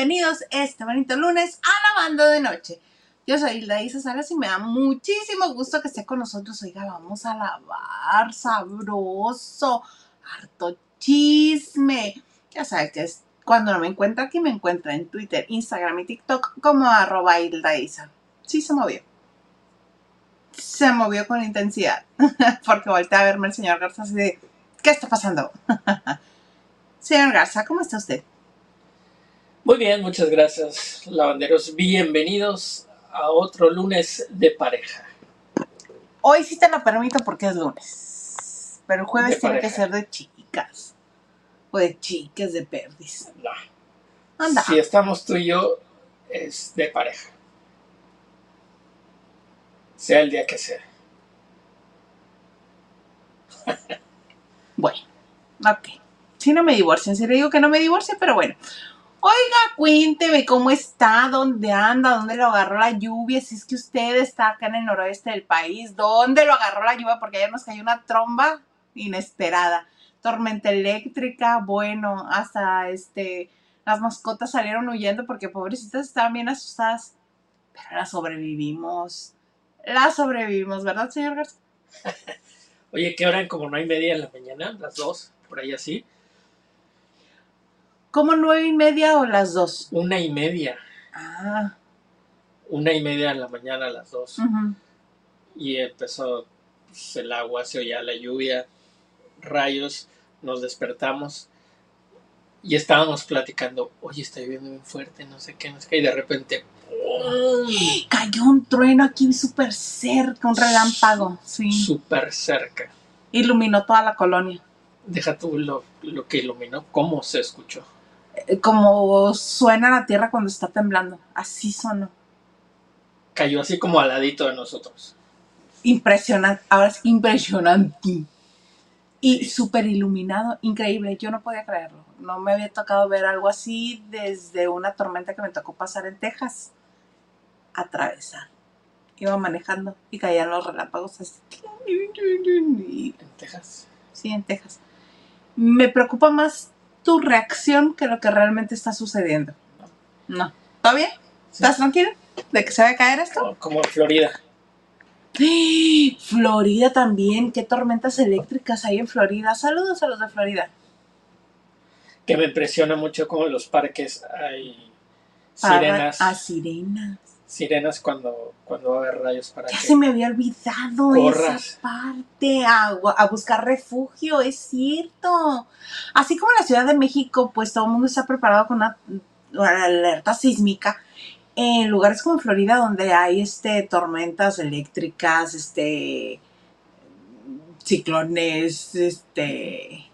Bienvenidos este bonito lunes a la de noche. Yo soy Hilda Isa Salas y me da muchísimo gusto que esté con nosotros. Oiga, vamos a lavar sabroso, harto chisme. Ya sabes que es cuando no me encuentra aquí, me encuentra en Twitter, Instagram y TikTok como arroba Hilda Isa. Sí se movió. Se movió con intensidad. Porque volteé a verme el señor Garza así de, ¿qué está pasando? señor Garza, ¿cómo está usted? Muy bien, muchas gracias, lavanderos. Bienvenidos a otro lunes de pareja. Hoy sí te lo permito porque es lunes. Pero el jueves De tiene que ser de chicas. O de chicas de perdiz. No. Anda. Si estamos tú y yo, es de pareja. Sea el día que sea. Bueno, ok. Si no me divorcian, si le digo que no me divorcie, pero bueno. Oiga, cuénteme cómo está, dónde anda, dónde lo agarró la lluvia, si es que usted está acá en el noroeste del país, dónde lo agarró la lluvia, porque ayer nos cayó una tromba inesperada. Tormenta eléctrica, bueno, hasta este, las mascotas salieron huyendo porque pobrecitas estaban bien asustadas. Pero la sobrevivimos. La sobrevivimos, ¿verdad, señor Garza? Oye, ¿qué hora? Como no hay media en la mañana, las dos, por ahí así. ¿Como nueve y media o las dos? Una y media. Ah, Una y media en la mañana, a las dos. y empezó pues, el agua, se oía la lluvia, rayos, nos despertamos y estábamos platicando, oye, está lloviendo bien fuerte, no sé qué, no sé qué, y de repente, ¡pum! Cayó un trueno aquí súper cerca, un relámpago, sí. súper cerca. Iluminó toda la colonia. Deja tú lo, lo que iluminó, cómo se escuchó. Como suena la tierra cuando está temblando. Así sonó. Cayó así como al ladito de nosotros. Impresionante. Ahora es impresionante. Y súper iluminado. Increíble. Yo no podía creerlo. No me había tocado ver algo así desde una tormenta que me tocó pasar en Texas. Atravesar. Iba manejando y caían los relámpagos así. En Texas. Sí, en Texas. Me preocupa más tu reacción que lo que realmente está sucediendo. No. ¿Todo bien? Sí. ¿Estás tranquilo? ¿De que se va a caer esto? Como, como en Florida. Florida también. ¿Qué tormentas eléctricas hay en Florida? Saludos a los de Florida. Que me impresiona mucho como en los parques hay sirenas. A sirenas. Sirenas cuando, cuando va a haber rayos para Ya que se me había olvidado corras. esa parte. A, a buscar refugio, es cierto. Así como en la Ciudad de México, pues todo el mundo está preparado con una, una alerta sísmica. En lugares como Florida, donde hay este tormentas eléctricas, este ciclones, este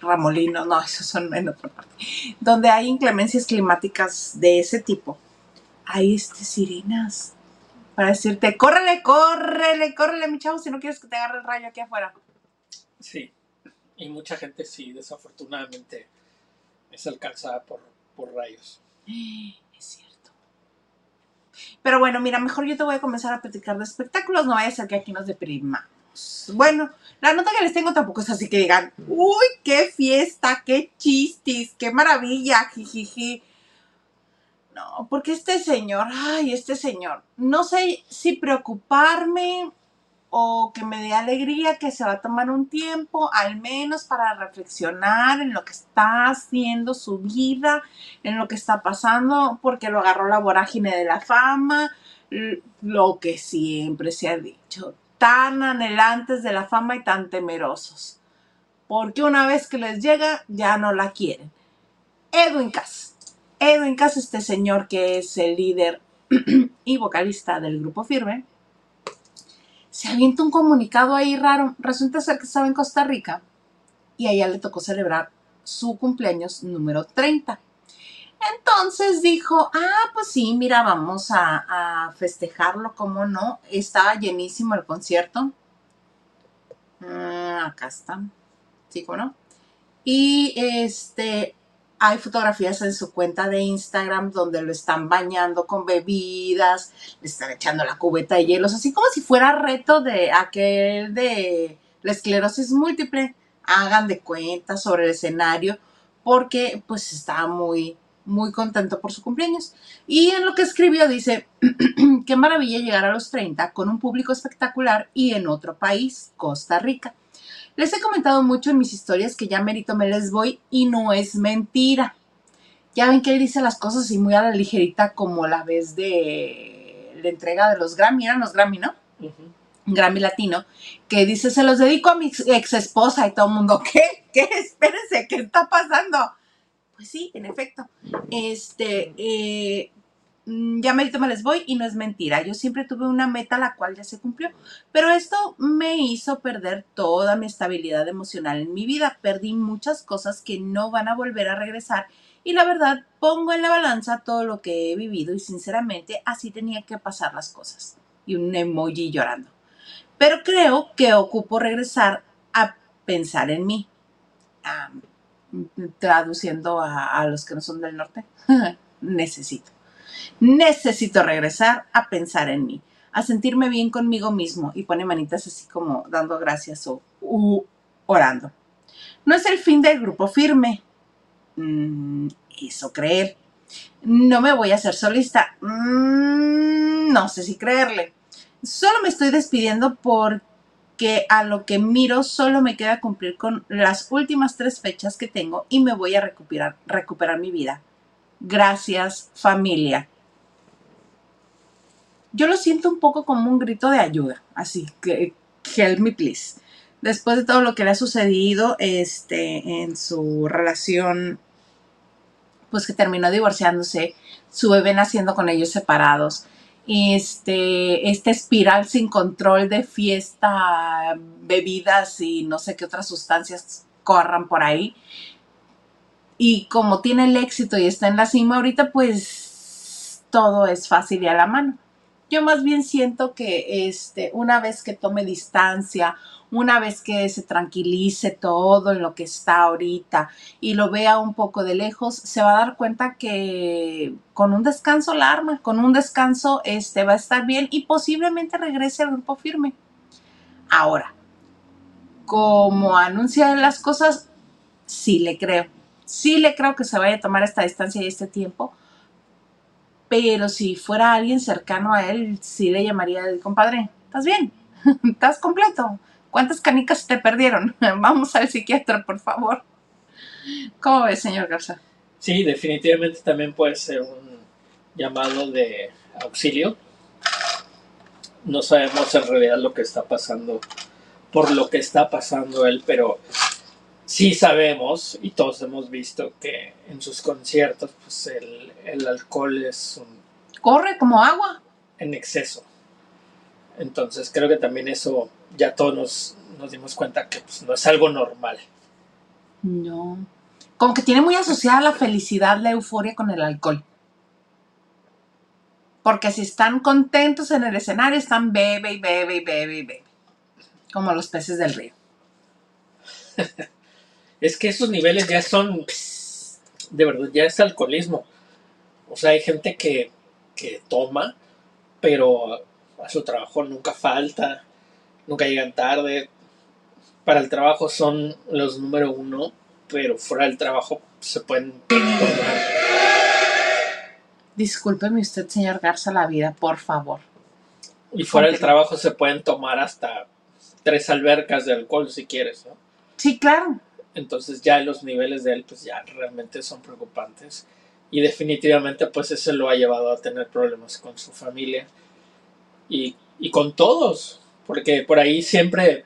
ramolinos, no, esos son en otra parte. Donde hay inclemencias climáticas de ese tipo, hay este sirenas para decirte, córrele, córrele, córrele, mi chavo, si no quieres que te agarre el rayo aquí afuera. Sí, y mucha gente sí, desafortunadamente, es alcanzada por, por rayos. Es cierto. Pero bueno, mira, mejor yo te voy a comenzar a platicar de espectáculos, no vaya a ser que aquí nos deprimamos. Bueno, la nota que les tengo tampoco es así que digan, uy, qué fiesta, qué chistis, qué maravilla, jijiji. No, porque este señor, ay, este señor, no sé si preocuparme o que me dé alegría que se va a tomar un tiempo, al menos para reflexionar en lo que está haciendo su vida, en lo que está pasando, porque lo agarró la vorágine de la fama, lo que siempre se ha dicho, tan anhelantes de la fama y tan temerosos, porque una vez que les llega ya no la quieren. Edwin Cass. Edwin Cass, este señor que es el líder y vocalista del grupo Firme, se avienta un comunicado ahí raro. Resulta ser que estaba en Costa Rica y a ella le tocó celebrar su cumpleaños número 30. Entonces dijo, ah, pues sí, mira, vamos a, a festejarlo, ¿cómo no? Estaba llenísimo el concierto. Mm, acá está. Sí, ¿cómo no? Y este, hay fotografías en su cuenta de Instagram donde lo están bañando con bebidas, le están echando la cubeta de hielos, así como si fuera reto de aquel de la esclerosis múltiple. Hagan de cuenta sobre el escenario porque pues está muy muy contento por su cumpleaños. Y en lo que escribió dice, qué maravilla llegar a los 30 con un público espectacular y en otro país, Costa Rica. Les he comentado mucho en mis historias que ya merito me les voy y no es mentira. Ya ven que él dice las cosas y muy a la ligerita como la vez de la entrega de los Grammy, eran los Grammy, ¿no? Grammy Latino, que dice, se los dedico a mi ex esposa y todo el mundo, ¿qué? ¿Qué? Espérense, ¿qué está pasando? Pues sí, en efecto. Este, eh, ya merito me les voy y no es mentira. Yo siempre tuve una meta la cual ya se cumplió, pero esto me hizo perder toda mi estabilidad emocional en mi vida. Perdí muchas cosas que no van a volver a regresar y la verdad pongo en la balanza todo lo que he vivido y sinceramente así tenía que pasar las cosas. Y un emoji llorando. Pero creo que ocupo regresar a pensar en mí. traduciendo a, los que no son del norte. necesito. Necesito regresar a pensar en mí, a sentirme bien conmigo mismo y pone manitas así como dando gracias o orando. No es el fin del grupo firme. Mm, eso creer. No me voy a hacer solista. Mm, no sé si creerle. Solo me estoy despidiendo porque a lo que miro solo me queda cumplir con las últimas tres fechas que tengo y me voy a recuperar, recuperar mi vida. Gracias familia. Yo lo siento un poco como un grito de ayuda, así que help me please. Después de todo lo que le ha sucedido este, en su relación, pues que terminó divorciándose, su bebé naciendo con ellos separados, este, esta espiral sin control de fiesta, bebidas y no sé qué otras sustancias corran por ahí. Y como tiene el éxito y está en la cima ahorita, pues todo es fácil y a la mano. Yo más bien siento que este, una vez que tome distancia, una vez que se tranquilice todo en lo que está ahorita y lo vea un poco de lejos, se va a dar cuenta que con un descanso la arma, con un descanso este, va a estar bien y posiblemente regrese al grupo firme. Ahora, como anuncia las cosas, sí le creo. Sí le creo que se vaya a tomar esta distancia y este tiempo, pero si fuera alguien cercano a él, sí le llamaría, compadre, ¿estás bien? ¿Estás completo? ¿Cuántas canicas te perdieron? Vamos al psiquiatra, por favor. ¿Cómo ves, señor Garza? Sí, definitivamente también puede ser un llamado de auxilio. No sabemos en realidad lo que está pasando, por lo que está pasando él, pero sí sabemos y todos hemos visto que en sus conciertos pues el, el alcohol es un... Corre como agua. En exceso. Entonces creo que también eso ya todos nos, dimos cuenta que pues, no es algo normal. No. Como que tiene muy asociada la felicidad, la euforia con el alcohol. Porque si están contentos en el escenario, están bebe y bebe y bebe y bebe. Como los peces del río. es que esos niveles ya son, de verdad, ya es alcoholismo. O sea, hay gente que, que toma, pero a su trabajo nunca falta nunca llegan tarde. Para el trabajo son los número uno, pero fuera del trabajo se pueden tomar. Discúlpeme usted, señor Garza, la vida, por favor. Y fuera del trabajo se pueden tomar hasta tres albercas de alcohol si quieres, ¿no? Sí, claro. Entonces ya los niveles de él pues ya realmente son preocupantes. Y definitivamente pues eso lo ha llevado a tener problemas con su familia y, y con todos. Porque por ahí siempre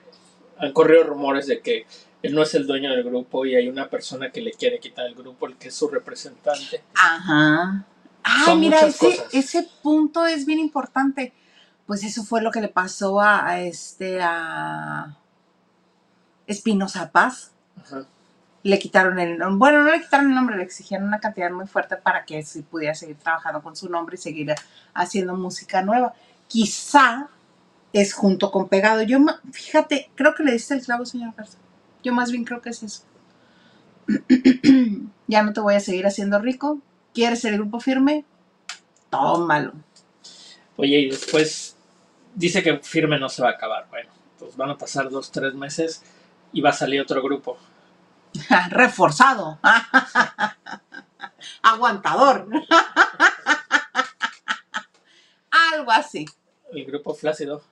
han corrido rumores de que él no es el dueño del grupo y hay una persona que le quiere quitar el grupo, el que es su representante. Ajá. Ah, mira, ese, ese, punto es bien importante. Pues eso fue lo que le pasó a, este, a Espinosa Paz. Ajá. Le quitaron el bueno, no le quitaron el nombre, le exigieron una cantidad muy fuerte para que sí pudiera seguir trabajando con su nombre y seguir haciendo música nueva. Quizá es junto con pegado. Yo, fíjate, creo que le diste el clavo, señor Garza. Yo más bien creo que es eso. ya no te voy a seguir haciendo rico. ¿Quieres el grupo firme? Tómalo. Oye, y después dice que firme no se va a acabar. Bueno, pues van a pasar dos, tres meses y va a salir otro grupo. Reforzado. Aguantador. Algo así. El grupo flácido.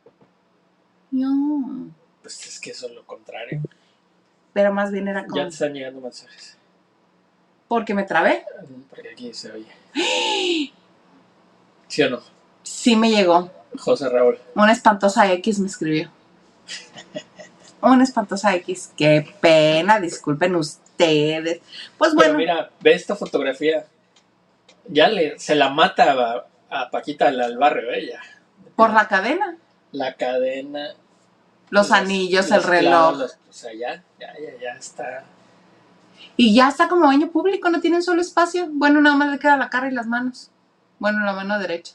No. Pues es que eso es lo contrario. Pero más bien era Ya como. te están llegando mensajes. Porque me trabé. Porque aquí se oye. ¿Sí o no? Sí me llegó. José Raúl. Una espantosa X me escribió. Una espantosa X. Qué pena, disculpen ustedes. Pues bueno, Pero mira, ve esta fotografía. Ya le, se la mata a, a Paquita al, barrio, ella. por la cadena, La cadena. los anillos, el reloj. clavos, o sea, ya, ya, ya, ya está. Y ya está como baño público, no tiene un solo espacio. Bueno, nada más le queda la cara y las manos. Bueno, la mano derecha.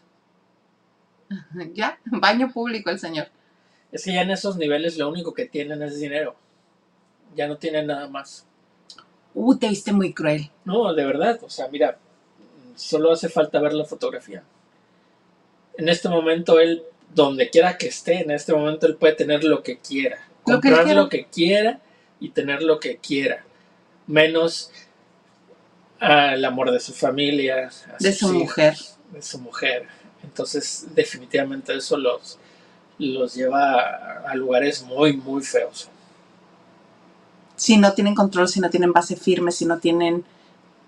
Ya, baño público el señor. Es que ya en esos niveles lo único que tienen es dinero. Ya no tienen nada más. Uh, te viste muy cruel. No, de verdad. O sea, mira, solo hace falta ver la fotografía. En este momento él, donde quiera que esté, en este momento él puede tener lo que quiera. Lo que Comprar lo que quiera y tener lo que quiera. Menos el amor de su familia. De su hijos, mujer. De su mujer. Entonces, definitivamente eso los, los lleva a, lugares muy, muy feos. Si no tienen control, si no tienen base firme, si no tienen.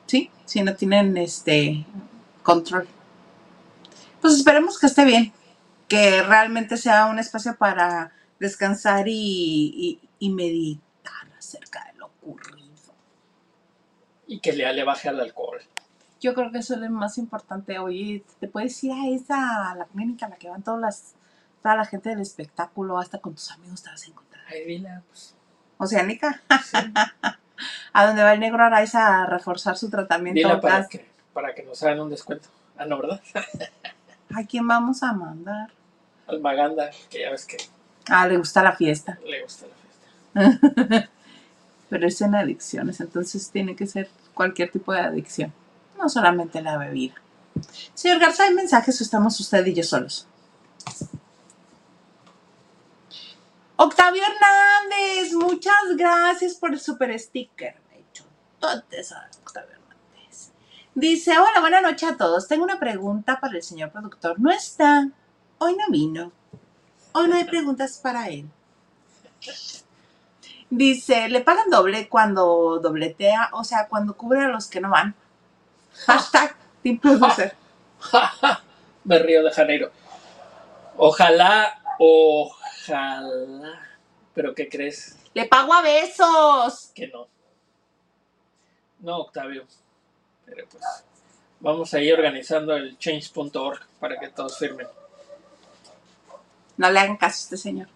Sí, si no tienen este control. Pues esperemos que esté bien. Que realmente sea un espacio para descansar y, y- y meditar acerca de lo ocurrido. Y que le, le baje al alcohol. Yo creo que eso es lo más importante. Oye, te puedes ir a esa, a la clínica a la que van todas las, toda la gente del espectáculo, hasta con tus amigos te vas a encontrar. Ay, dile, pues, Oceánica, sí. a donde va el negro Araiza a reforzar su tratamiento. Para que, para que nos hagan un descuento. Ah, no, ¿verdad? ¿A quién vamos a mandar? Al Maganda, que ya ves que Ah, le gusta la fiesta. le gusta la fiesta. Pero es en adicciones, entonces tiene que ser cualquier tipo de adicción. No solamente la bebida. Señor Garza, ¿hay mensajes o estamos usted y yo solos? Octavio Hernández, muchas gracias por el super sticker. De hecho, Octavio Hernández. Dice, hola, buenas noches a todos. Tengo una pregunta para el señor productor. No está. Hoy no vino. Hoy no hay preguntas para él. Dice, le pagan doble cuando dobletea, o sea, cuando cubre a los que no van. Hashtag Team Producer. Me río de Janeiro. Ojalá, ojalá. Pero ¿qué crees? Le pago a besos. Que no. No, Octavio. Pero pues vamos a ir organizando el change.org para que todos firmen. No le hagan caso a este señor.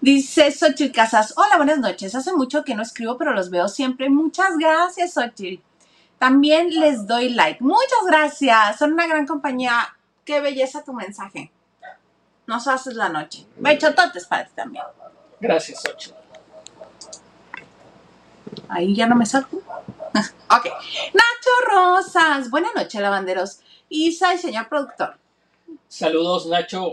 Dice Xochitl Casas, hola, buenas noches. Hace mucho que no escribo, pero los veo siempre. Muchas gracias, Xochitl. También les doy like. Muchas gracias. Son una gran compañía. Qué belleza tu mensaje. Nos haces la noche. Bechototes para ti también. Gracias, Ocho. Ahí ya no me salgo. ok. Nacho Rosas. Buenas noches, lavanderos. Isa y señor productor. Saludos, Nacho.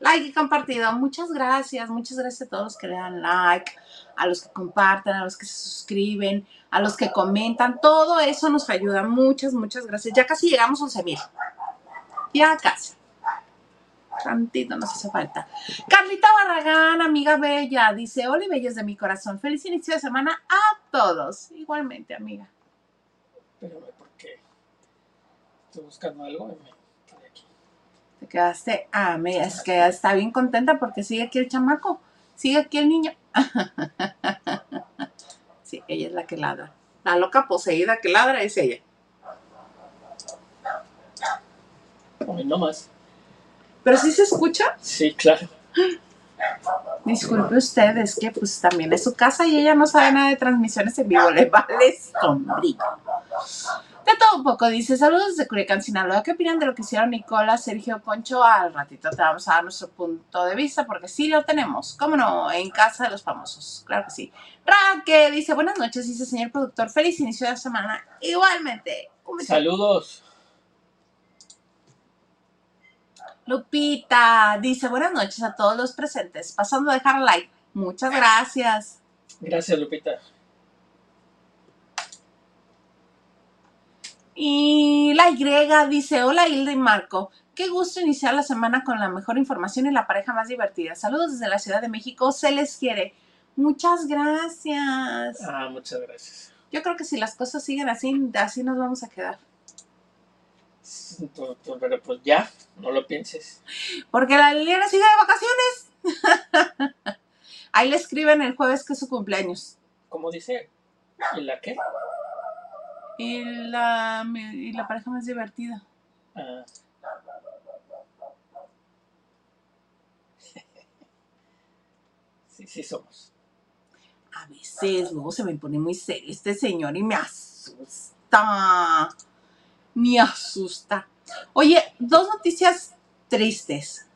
Like y compartido. Muchas gracias. Muchas gracias a todos los que le dan like, a los que comparten, a los que se suscriben, a los que comentan. Todo eso nos ayuda. Muchas, muchas gracias. Ya casi llegamos a 11 mil. Ya casi. Tantito nos hace falta. Carlita Barragán, amiga bella, dice: Hola, bellos de mi corazón. Feliz inicio de semana a todos. Igualmente, amiga. Espérame, porque estoy buscando algo y me quedé aquí. Te quedaste, ah, mira, es que está bien contenta porque sigue aquí el chamaco, sigue aquí el niño. sí, ella es la que ladra. La loca poseída que ladra es ella. No más. Pero sí se escucha. Sí, claro. Disculpe usted, es que pues también es su casa y ella no sabe nada de transmisiones en vivo, le vale sombrilla. De todo un poco, dice, saludos de Culiacán, Sinaloa. ¿Qué opinan de lo que hicieron Nicola, Sergio, Concho? Al ratito te vamos a dar nuestro punto de vista, porque sí lo tenemos, ¿cómo no? En casa de los famosos, claro que sí. Raque dice, buenas noches, dice señor productor, feliz inicio de semana. Igualmente. Un. Saludos. Lupita dice, buenas noches a todos los presentes, pasando a dejar like. Muchas gracias. Gracias, Lupita. Y la Y dice, hola Hilda y Marco, qué gusto iniciar la semana con la mejor información y la pareja más divertida. Saludos desde la Ciudad de México, se les quiere. Muchas gracias. Ah, muchas gracias. Yo creo que si las cosas siguen así, así nos vamos a quedar. Pero pues ya, no lo pienses. Porque la Liliana sigue de vacaciones. Ahí le escriben el jueves que es su cumpleaños. ¿Cómo dice? ¿Y la qué? Y la, y la pareja más divertida. Ah. Sí, sí somos. A veces luego se me pone muy serio este señor y me asusta. Me asusta. Oye, dos noticias tristes.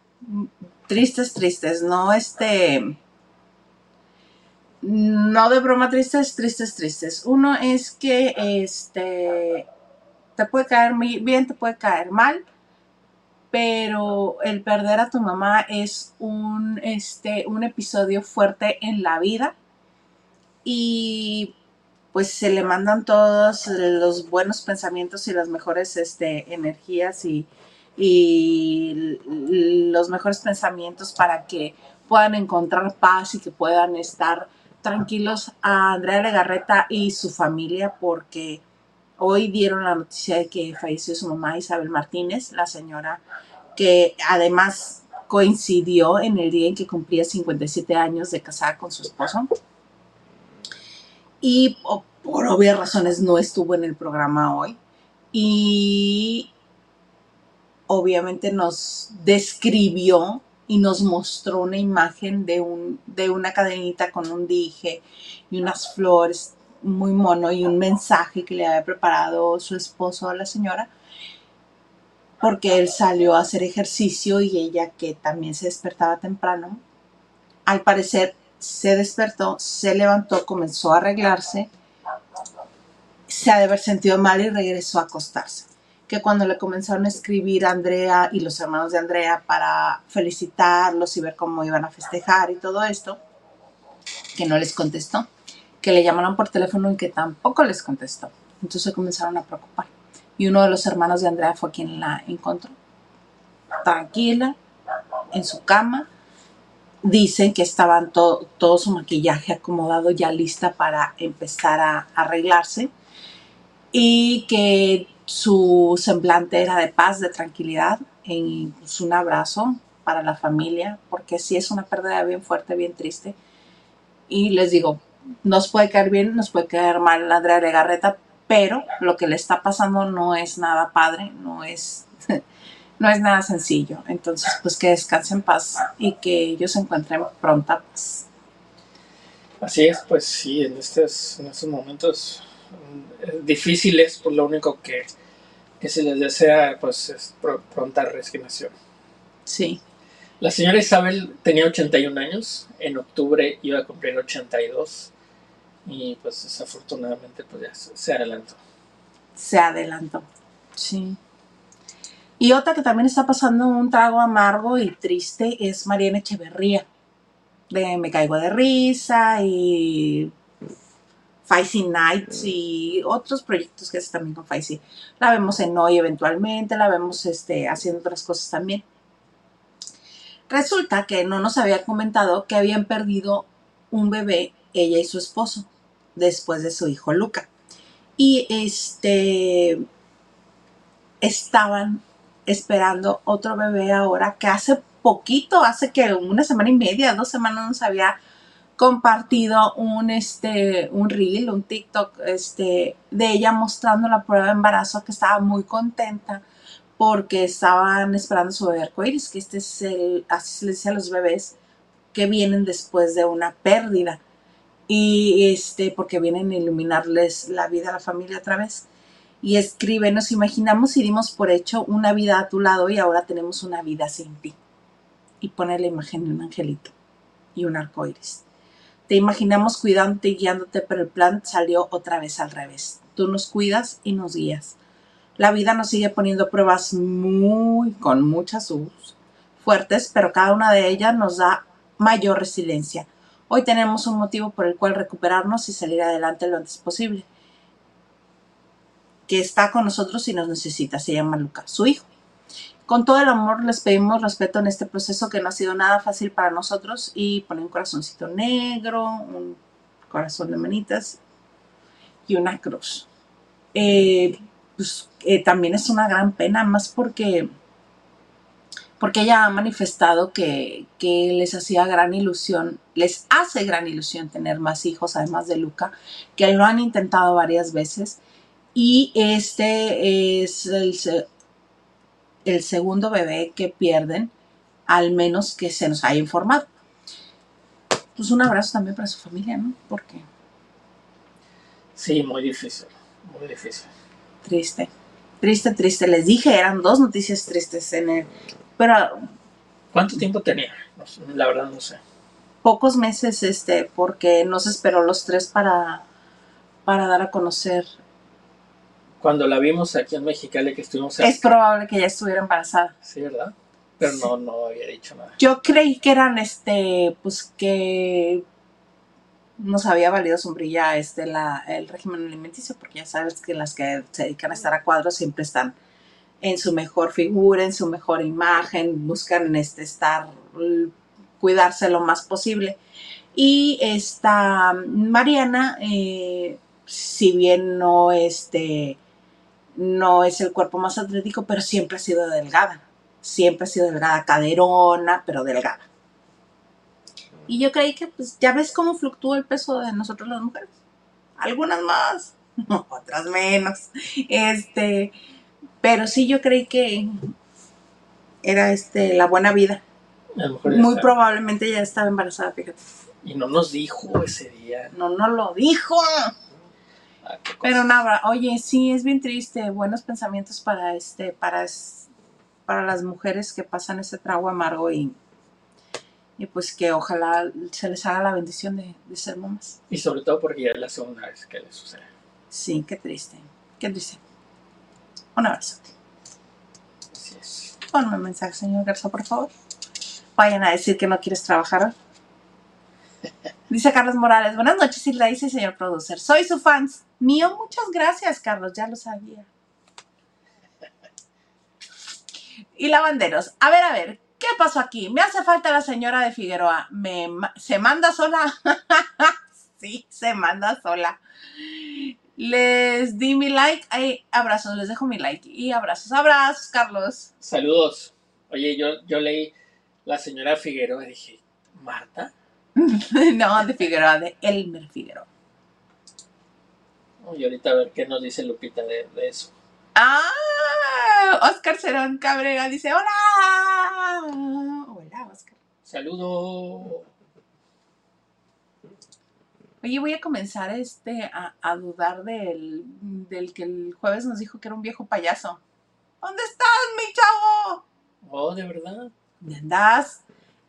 Tristes, tristes, no este. No de broma tristes, tristes, tristes. Uno es que este te puede caer bien, te puede caer mal, pero el perder a tu mamá es un, este, un episodio fuerte en la vida y pues se le mandan todos los buenos pensamientos y las mejores este, energías y, y los mejores pensamientos para que puedan encontrar paz y que puedan estar tranquilos a Andrea Legarreta y su familia porque hoy dieron la noticia de que falleció su mamá Isabel Martínez, la señora que además coincidió en el día en que cumplía 57 años de casada con su esposo. Y por obvias razones no estuvo en el programa hoy. Y obviamente nos describió y nos mostró una imagen de, un, de una cadenita con un dije y unas flores muy mono y un mensaje que le había preparado su esposo a la señora porque él salió a hacer ejercicio y ella que también se despertaba temprano, al parecer se despertó, se levantó, comenzó a arreglarse, se ha de haber sentido mal y regresó a acostarse. Que cuando le comenzaron a escribir a Andrea y los hermanos de Andrea para felicitarlos y ver cómo iban a festejar y todo esto, que no les contestó, que le llamaron por teléfono y que tampoco les contestó. Entonces comenzaron a preocupar y uno de los hermanos de Andrea fue quien la encontró. Tranquila, en su cama. Dicen que estaban todo su maquillaje acomodado ya lista para empezar a arreglarse y que su semblante era de paz, de tranquilidad, y pues, un abrazo para la familia, porque sí es una pérdida bien fuerte, bien triste. Y les digo, nos puede caer bien, nos puede caer mal Andrea Legarreta, pero lo que le está pasando no es nada padre, no es, no es nada sencillo. Entonces, pues que descanse en paz y que ellos se encuentren pronta paz. Así es, pues sí, en estos, en estos momentos difíciles, pues lo único que, que se les desea pues es pronta resignación. Sí. La señora Isabel tenía 81 años, en octubre iba a cumplir 82 y pues desafortunadamente pues ya se adelantó. Se adelantó, sí. Y otra que también está pasando un trago amargo y triste es Mariana Echeverría. De Me Caigo de Risa y Faisy Nights y otros proyectos que hace también con Faisy. La vemos en Hoy eventualmente, la vemos este, haciendo otras cosas también. Resulta que no nos había comentado que habían perdido un bebé ella y su esposo después de su hijo Luca. Y este estaban esperando otro bebé ahora que hace poquito, hace que una semana y media, dos semanas nos había compartido un este un reel, un TikTok este de ella mostrando la prueba de embarazo que estaba muy contenta porque estaban esperando su bebé arcoíris, que este es el así se le dice a los bebés que vienen después de una pérdida y este, porque vienen a iluminarles la vida a la familia otra vez. Y escribe, nos imaginamos y dimos por hecho una vida a tu lado y ahora tenemos una vida sin ti. Y pone la imagen de un angelito y un arco iris. Te imaginamos cuidándote y guiándote, pero el plan salió otra vez al revés. Tú nos cuidas y nos guías. La vida nos sigue poniendo pruebas muy, con muchas luz, fuertes, pero cada una de ellas nos da mayor resiliencia Hoy tenemos un motivo por el cual recuperarnos y salir adelante lo antes posible. que está con nosotros y nos necesita. Se llama Lucas, su hijo. Con todo el amor les pedimos respeto en este proceso que no ha sido nada fácil para nosotros y poner un corazoncito negro, un corazón de manitas y una cruz. Eh, pues eh, también es una gran pena, más porque, porque ella ha manifestado que, que les hacía gran ilusión, les hace gran ilusión tener más hijos, además de Luca, que lo han intentado varias veces. Y este es el, el segundo bebé que pierden, al menos que se nos haya informado. Pues un abrazo también para su familia, ¿no? Porque. Sí, muy difícil, muy difícil. Triste, triste, triste. Les dije, eran dos noticias tristes en el. Pero. ¿Cuánto tiempo tenía? la verdad no sé. Pocos meses, este, porque no se esperó los tres para, para dar a conocer cuando la vimos aquí en Mexicali que estuvimos... Es probable que ella estuviera embarazada. Sí, ¿verdad? Pero no, no había dicho nada. Yo creí que eran, este, pues que nos había valido sombrilla este, la, el régimen alimenticio, porque ya sabes que las que se dedican a estar a cuadros siempre están en su mejor figura, en su mejor imagen, buscan este, estar, cuidarse lo más posible. Y esta Mariana, eh, si bien no, este, no es el cuerpo más atlético, pero siempre ha sido delgada. Siempre ha sido delgada, caderona, pero delgada. Y yo creí que, pues, ya ves cómo fluctúa el peso de nosotros las mujeres. Algunas más, otras menos. Este, pero sí yo creí que era este la buena vida. Muy probablemente ya estaba embarazada, fíjate. Y no nos dijo ese día. No nos lo dijo. Ah, Pero nada, oye, sí, es bien triste. Buenos pensamientos para este, para, para las mujeres que pasan ese trago amargo y, y pues que ojalá se les haga la bendición de, ser mamás. Y sobre todo porque ya es la segunda vez que les sucede. Sí, qué triste, qué triste. Un abrazo. Así es. Ponme un mensaje, señor Garza, por favor. Vayan a decir que no quieres trabajar Dice Carlos Morales, buenas noches, Hilda dice señor producer. Soy su fans. Mío, muchas gracias, Carlos, ya lo sabía. Y lavanderos, a ver, a ver, ¿qué pasó aquí? Me hace falta la señora de Figueroa. ¿Me, ¿Se manda sola? sí, se manda sola. Les di mi like. Ay, abrazos, les dejo mi like. Y abrazos, abrazos, Carlos. Saludos. Oye, yo, yo leí la señora Figueroa y dije, ¿Marta? no, de Figueroa, de Elmer Figueroa. Y ahorita a ver qué nos dice Lupita de, eso. Ah, Oscar Cerón Cabrera dice, hola. Hola, Oscar. Saludo. Oye, voy a comenzar este a, dudar del, del, que el jueves nos dijo que era un viejo payaso. ¿Dónde estás, mi chavo? Oh, ¿de verdad? ¿Dónde andas?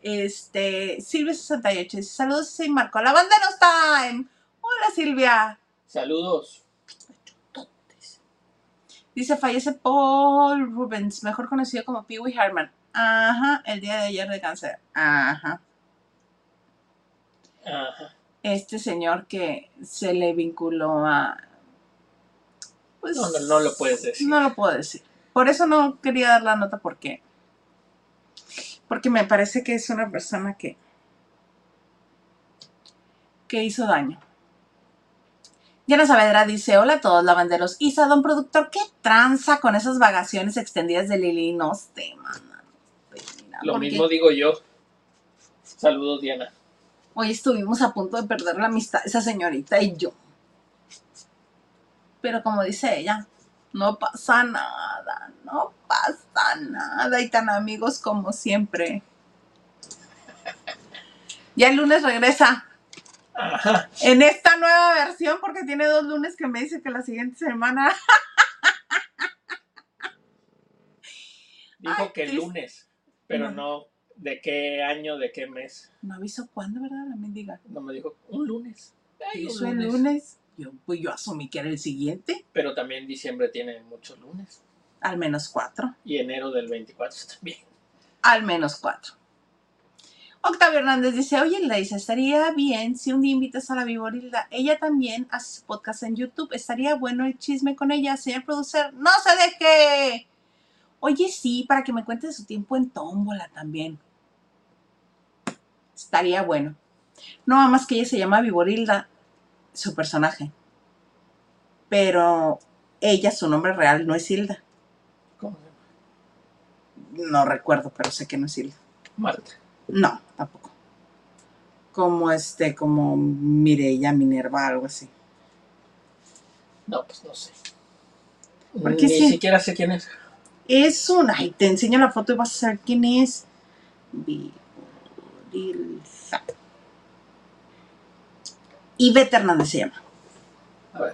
Este, Silvia68 dice, saludos, soy Marco. Lavanderos Time. Hola, Silvia. Saludos. Dice, fallece Paul Rubens, mejor conocido como Pee Wee Herman. Ajá, el día de ayer de cáncer. Ajá. Ajá. Este señor que se le vinculó a... Pues, no, no, no lo puedes decir. No lo puedo decir. Por eso no quería dar la nota porque... Porque me parece que es una persona que... que hizo daño. Diana Saavedra dice, hola a todos lavanderos. Isa, don productor, ¿qué tranza con esas vagaciones extendidas de Lili? No sé, mana. Lo mismo digo yo. Saludos, Diana. Hoy estuvimos a punto de perder la amistad, esa señorita y yo. Pero como dice ella, no pasa nada, no pasa nada. Y tan amigos como siempre. Ya el lunes regresa. En esta nueva versión, porque tiene dos lunes que me dice que la siguiente semana. Dijo que el lunes, pero no. de qué año, de qué mes. No avisó cuándo, ¿verdad? La mendiga. No me dijo un lunes. ¿Hizo el lunes? Yo, pues yo asumí que era el siguiente. Pero también diciembre tiene muchos lunes. Al menos cuatro. Y enero del 24 también. Al menos cuatro. Octavio Hernández dice, oye, dice, estaría bien si un día invitas a la Viborilda. Ella también hace su podcast en YouTube. Estaría bueno el chisme con ella, señor producer. ¡No se deje! Oye, sí, para que me cuente de su tiempo en Tómbola también. Estaría bueno. No, más que ella se llama Viborilda, su personaje. Pero ella, su nombre real, no es Hilda. ¿Cómo se llama? No recuerdo, pero sé que no es Hilda. Marta. No, tampoco. Como este, como Mireya Minerva, algo así. No, pues no sé. ¿Por qué Ni sí? siquiera sé quién es. Es un. Ay, te enseño la foto y vas a saber quién es. Viborilza. Ivette Hernández se llama. A ver.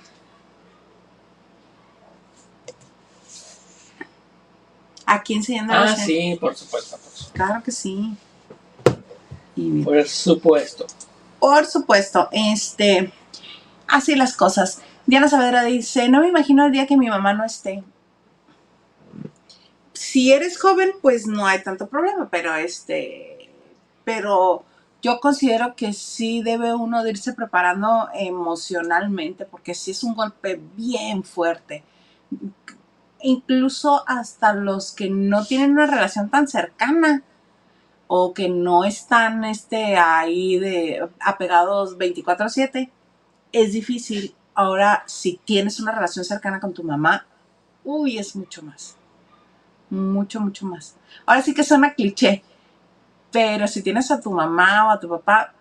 Aquí enseñando Ah, sí, por supuesto. Por supuesto. Claro que sí. Ivette. Por supuesto. Por supuesto, este, así las cosas. Diana Saavedra dice, no me imagino el día que mi mamá no esté. Si eres joven, pues no hay tanto problema, pero este, pero yo considero que sí debe uno de irse preparando emocionalmente, porque sí es un golpe bien fuerte. Incluso hasta los que no tienen una relación tan cercana o que no están este, ahí de apegados 24/7, es difícil. Ahora, si tienes una relación cercana con tu mamá, uy, es mucho más. Mucho, mucho más. Ahora sí que suena cliché, pero si tienes a tu mamá o a tu papá,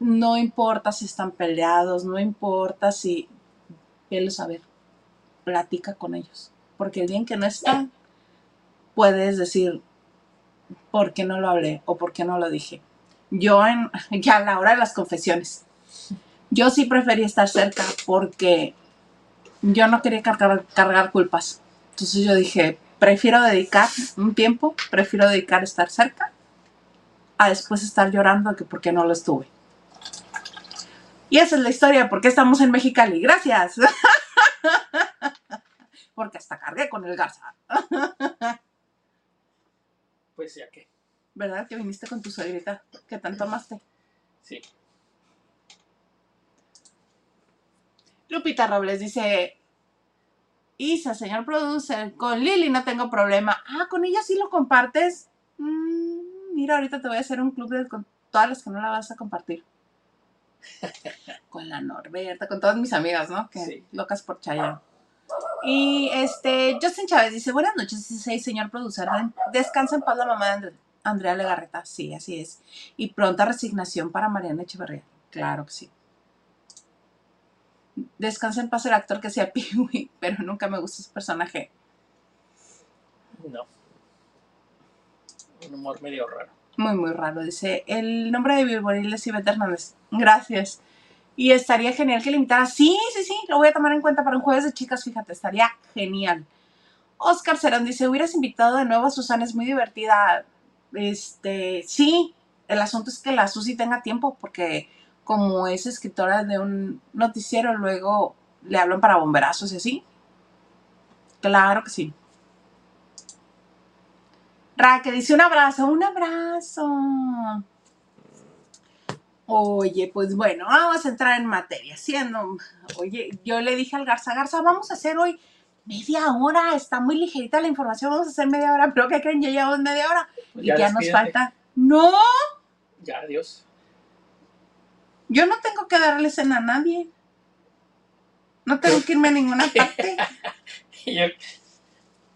no importa si están peleados, no importa si, velo saber, platica con ellos. Porque el día en que no están, puedes decir, ¿por qué no lo hablé o por qué no lo dije? Yo en, ya a la hora de las confesiones, yo sí prefería estar cerca porque yo no quería cargar, cargar culpas. Entonces yo dije, prefiero dedicar un tiempo, prefiero dedicar a estar cerca a después estar llorando que por qué no lo estuve. Y esa es la historia, porque estamos en Mexicali. Gracias. porque hasta cargué con el Garza. Pues ya que. ¿Verdad que viniste con tu suegrita? que tanto amaste? Sí. Lupita Robles dice, Isa, señor producer, con Lili no tengo problema. Ah, con ella sí lo compartes. Mm, mira, ahorita te voy a hacer un club de, con todas las que no la vas a compartir. con la Norberta, con todas mis amigas, ¿no? Que Sí. locas por Chayanne. Y este, Justin Chávez dice, buenas noches, dice, señor producer, descansa en paz la mamá de Andre- Andrea Legarreta. Sí, así es. Y pronta resignación para Mariana Echeverría. Claro que sí. Descansa en paz el actor que sea Peewee, pero nunca me gusta ese personaje. No. Un humor medio raro. Muy, muy raro. Dice, el nombre de Bilboril es Ivette Hernández. Gracias. Y estaría genial que le invitara. Sí, sí, sí, lo voy a tomar en cuenta para un jueves de chicas, fíjate, estaría genial. Oscar Cerón dice, hubieras invitado de nuevo a Susana, es muy divertida. Este, sí, el asunto es que la Susi tenga tiempo, porque como es escritora de un noticiero, luego le hablan para bomberazos y así. Claro que sí. Ra, que dice un abrazo, un abrazo. Oye, pues bueno, vamos a entrar en materia. Siendo, oye, yo le dije al Garza, Garza, vamos a hacer hoy media hora, está muy ligerita la información, vamos a hacer media hora, pero ¿qué creen? Ya llevamos media hora Pues y ya, nos falta. No, Ya, adiós. yo no tengo que darle cena a nadie. No tengo que irme a ninguna parte. yo,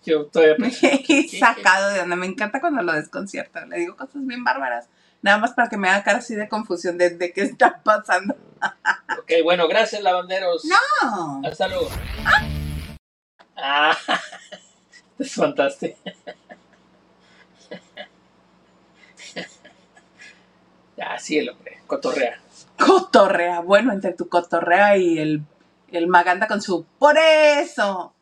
yo todavía sacado de onda. Me encanta cuando lo desconcierta. Le digo cosas bien bárbaras. Nada más para que me haga cara así de confusión de, de qué está pasando. Ok, bueno, gracias, lavanderos. No. Hasta luego. Ah, te espantaste. Ya, sí, el hombre, cotorrea. Cotorrea. Bueno, entre tu cotorrea y el, el Maganda con su. Por eso.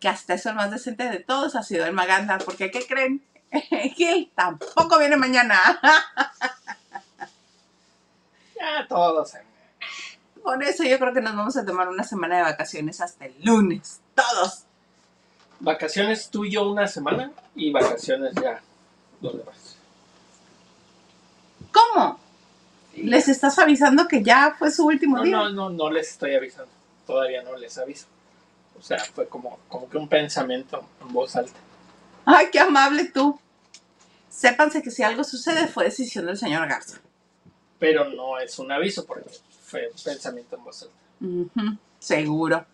Que hasta eso el más decente de todos ha sido el Maganda. Porque, ¿qué creen? él tampoco viene mañana. Ya, todos. eh. Por eso yo creo que nos vamos a tomar una semana de vacaciones hasta el lunes. Todos. Vacaciones tú y yo una semana y vacaciones ya los demás. ¿Cómo? ¿Les estás avisando que ya fue su último No, día? no, no, no les estoy avisando. Todavía no les aviso. O sea, fue como, como que un pensamiento en voz alta. Ay, qué amable tú. Sépanse que si algo sucede fue decisión del señor Garza. Pero no es un aviso porque fue un pensamiento en voz alta. Seguro.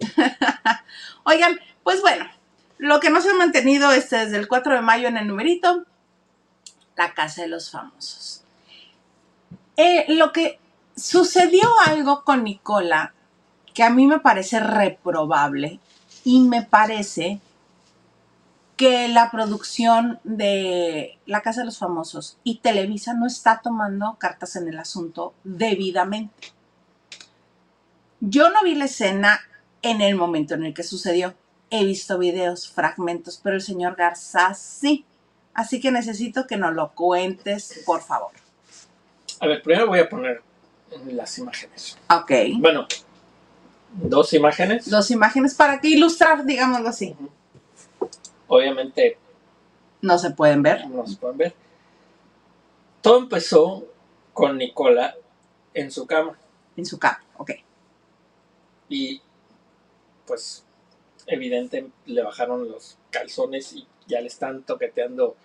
Oigan, pues bueno, lo que no se ha mantenido este desde el 4 de mayo en el numerito, la casa de los famosos. Eh, lo que sucedió algo con Nicola que a mí me parece reprobable y me parece que la producción de La Casa de los Famosos y Televisa no está tomando cartas en el asunto debidamente. Yo no vi la escena en el momento en el que sucedió. He visto videos, fragmentos, pero el señor Garza sí. Así que necesito que nos lo cuentes, por favor. A ver, primero voy a poner las imágenes. Ok. Bueno, dos imágenes. Dos imágenes para que ilustrar, digámoslo así. Obviamente No se pueden ver. no se pueden ver. Todo empezó con Nicola en su cama En su cama. Ok. y pues evidente le bajaron los calzones y ya le están toqueteando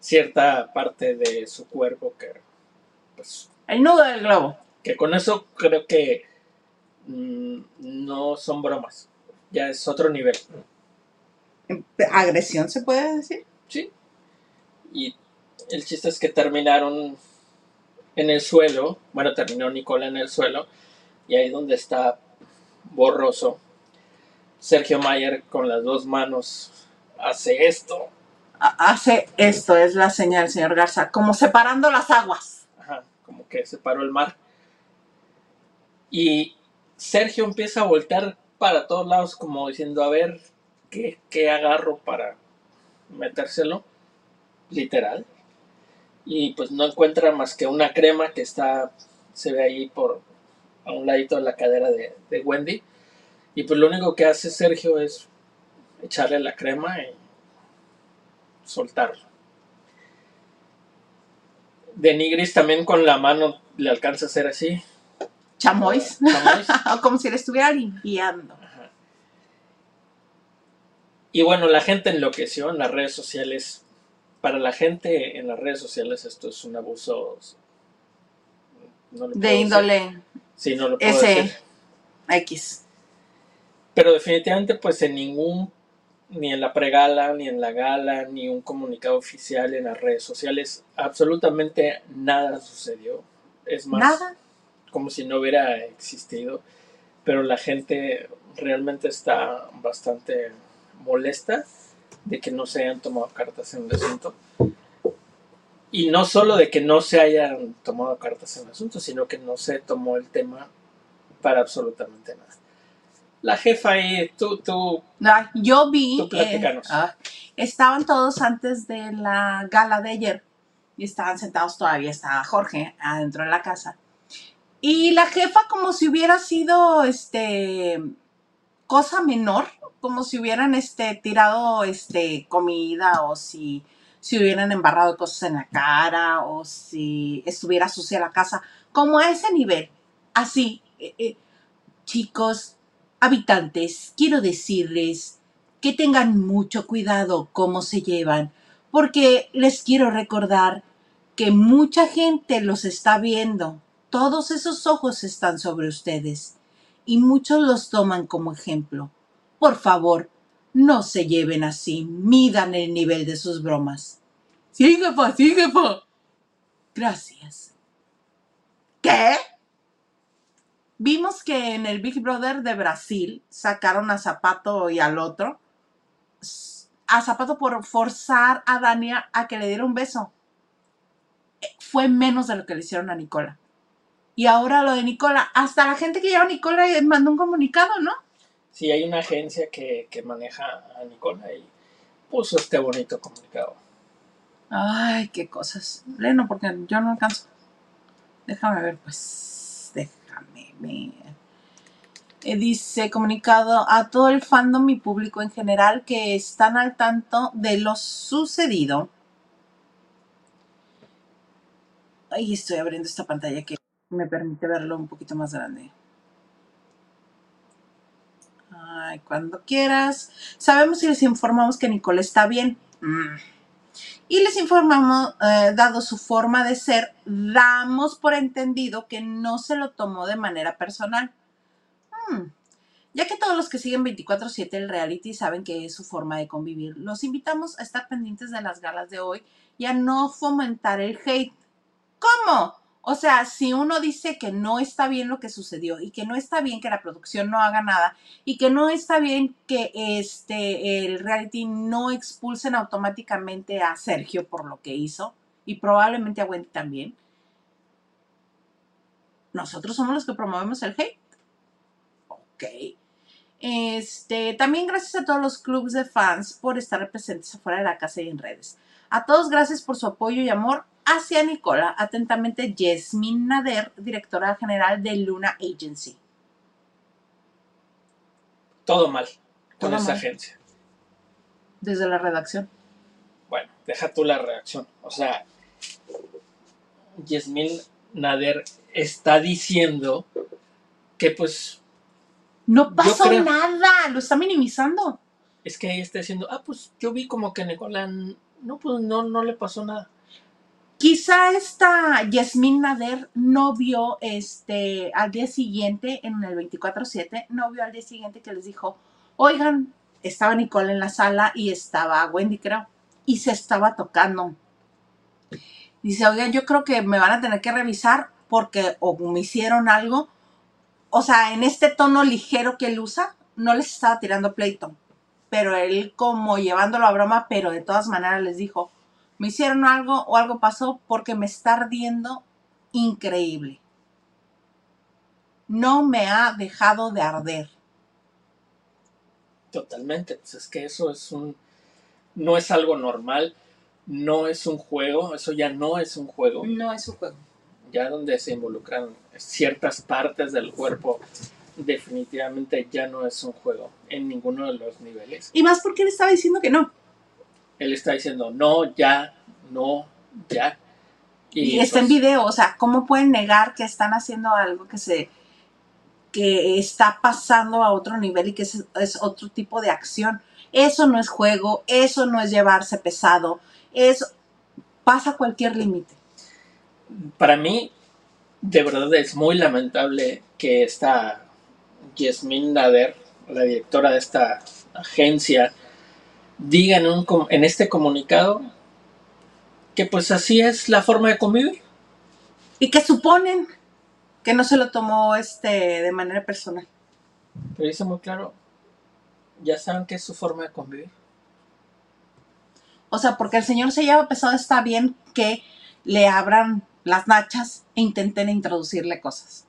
cierta parte de su cuerpo que pues El nudo del globo. que con eso creo que no son bromas ya es otro nivel Agresión se puede decir. sí y el chiste es que terminaron en el suelo bueno terminó Nicola en el suelo y ahí donde está borroso Sergio Mayer con las dos manos hace esto Ha- Hace esto, es la señal, señor Garza, como separando las aguas. Ajá, como que separó el mar. Y Sergio empieza a voltear para todos lados como diciendo, a ver, ¿qué, qué agarro para metérselo? Literal. Y pues no encuentra más que una crema que está, se ve ahí por a un ladito de la cadera de, de Wendy. Y pues lo único que hace Sergio es echarle la crema y soltarlo. De Nigris también con la mano le alcanza a hacer así. Chamois. Chamois. como si le estuviera limpiando. Ajá. Y bueno, la gente enloqueció en las redes sociales. Para la gente en las redes sociales esto es un abuso. no puedo De decir. índole Sí, no lo puedo ese decir. X. Pero definitivamente pues en ningún, ni en la pregala, ni en la gala, ni un comunicado oficial en las redes sociales, absolutamente nada sucedió. Es más, Nada. Como si no hubiera existido. Pero la gente realmente está bastante molesta de que no se hayan tomado cartas en el asunto. Y no solo de que no se hayan tomado cartas en el asunto, sino que no se tomó el tema para absolutamente nada. La jefa ahí, tú, tú, yo vi. Tú platícanos. ah, estaban todos antes de la gala de ayer. Y estaban sentados todavía. Estaba Jorge adentro de la casa. Y la jefa, como si hubiera sido este cosa menor, como si hubieran este tirado este comida o si si hubieran embarrado cosas en la cara o si estuviera sucia la casa, como a ese nivel, así, eh, eh, chicos, habitantes, quiero decirles que tengan mucho cuidado cómo se llevan, porque les quiero recordar que mucha gente los está viendo, todos esos ojos están sobre ustedes y muchos los toman como ejemplo. Por favor, no se lleven así, midan el nivel de sus bromas. Sí, jefa, sí, jefa. Gracias. ¿Qué? Vimos que en el Big Brother de Brasil sacaron a Zapato y al otro. A Zapato por forzar a Dania a que le diera un beso. Eh, Fue menos de lo que le hicieron a Nicola. Y ahora lo de Nicola, hasta la gente que lleva a Nicola mandó un comunicado, ¿no? sí hay una agencia que, que maneja a Nicola y puso este bonito comunicado. Ay, qué cosas. Leno, porque yo no alcanzo. Déjame ver, pues. Déjame ver. Eh, dice comunicado a todo el fandom y público en general que están al tanto de lo sucedido. Ahí estoy abriendo esta pantalla que me permite verlo un poquito más grande. Ay, cuando quieras. Sabemos y les informamos que Nicole está bien. Mm. Y les informamos, eh, dado su forma de ser, damos por entendido que no se lo tomó de manera personal. Mm. Ya que todos los que siguen 24/7 el reality saben que es su forma de convivir, los invitamos a estar pendientes de las galas de hoy y a no fomentar el hate. ¿Cómo? O sea, si uno dice que no está bien lo que sucedió y que no está bien que la producción no haga nada y que no está bien que este el reality no expulsen automáticamente a Sergio por lo que hizo y probablemente a Wendy también. Nosotros somos los que promovemos el hate. Ok. Este, también gracias a todos los clubes de fans por estar presentes afuera de la casa y en redes. A todos gracias por su apoyo y amor hacia Nicola. Atentamente, Yasmin Nader, directora general de Luna Agency. Todo mal con Todo esa mal. agencia. Desde la redacción. Bueno, deja tú la reacción. O sea, Yasmín Nader está diciendo que pues No pasó creo- nada, lo está minimizando. es que ella está diciendo, ah, pues yo vi como que Nicolás, no, pues no, no le pasó nada. Quizá esta Yasmin Nader no vio este al día siguiente, en el 24-7, no vio al día siguiente que les dijo, oigan, estaba Nicole en la sala y estaba Wendy, creo, y se estaba tocando. Dice, oigan, yo creo que me van a tener que revisar porque o me hicieron algo. O sea, en este tono ligero que él usa, no les estaba tirando pleito. Pero él como llevándolo a broma, pero de todas maneras les dijo, me hicieron algo o algo pasó porque me está ardiendo increíble. No me ha dejado de arder. Totalmente, pues es que eso es un, no es algo normal, no es un juego, eso ya no es un juego, No es su juego. ya donde se involucran ciertas partes del cuerpo, definitivamente ya no es un juego en ninguno de los niveles. Y más porque él estaba diciendo que no. Él está diciendo, no, ya, no, ya. Y, está en es- video, o sea, ¿cómo pueden negar que están haciendo algo que se que está pasando a otro nivel y que es, es otro tipo de acción? Eso no es juego, eso no es llevarse pesado, eso pasa cualquier límite. Para mí, de verdad es muy lamentable que esta Yasmin Nader, la directora de esta agencia, diga en, un com- en este comunicado que pues así es la forma de convivir. Y que suponen que no se lo tomó este de manera personal. Pero dice muy claro, ya saben que es su forma de convivir. O sea, porque el señor se lleva pesado, está bien que le abran las nachas e intenten introducirle cosas.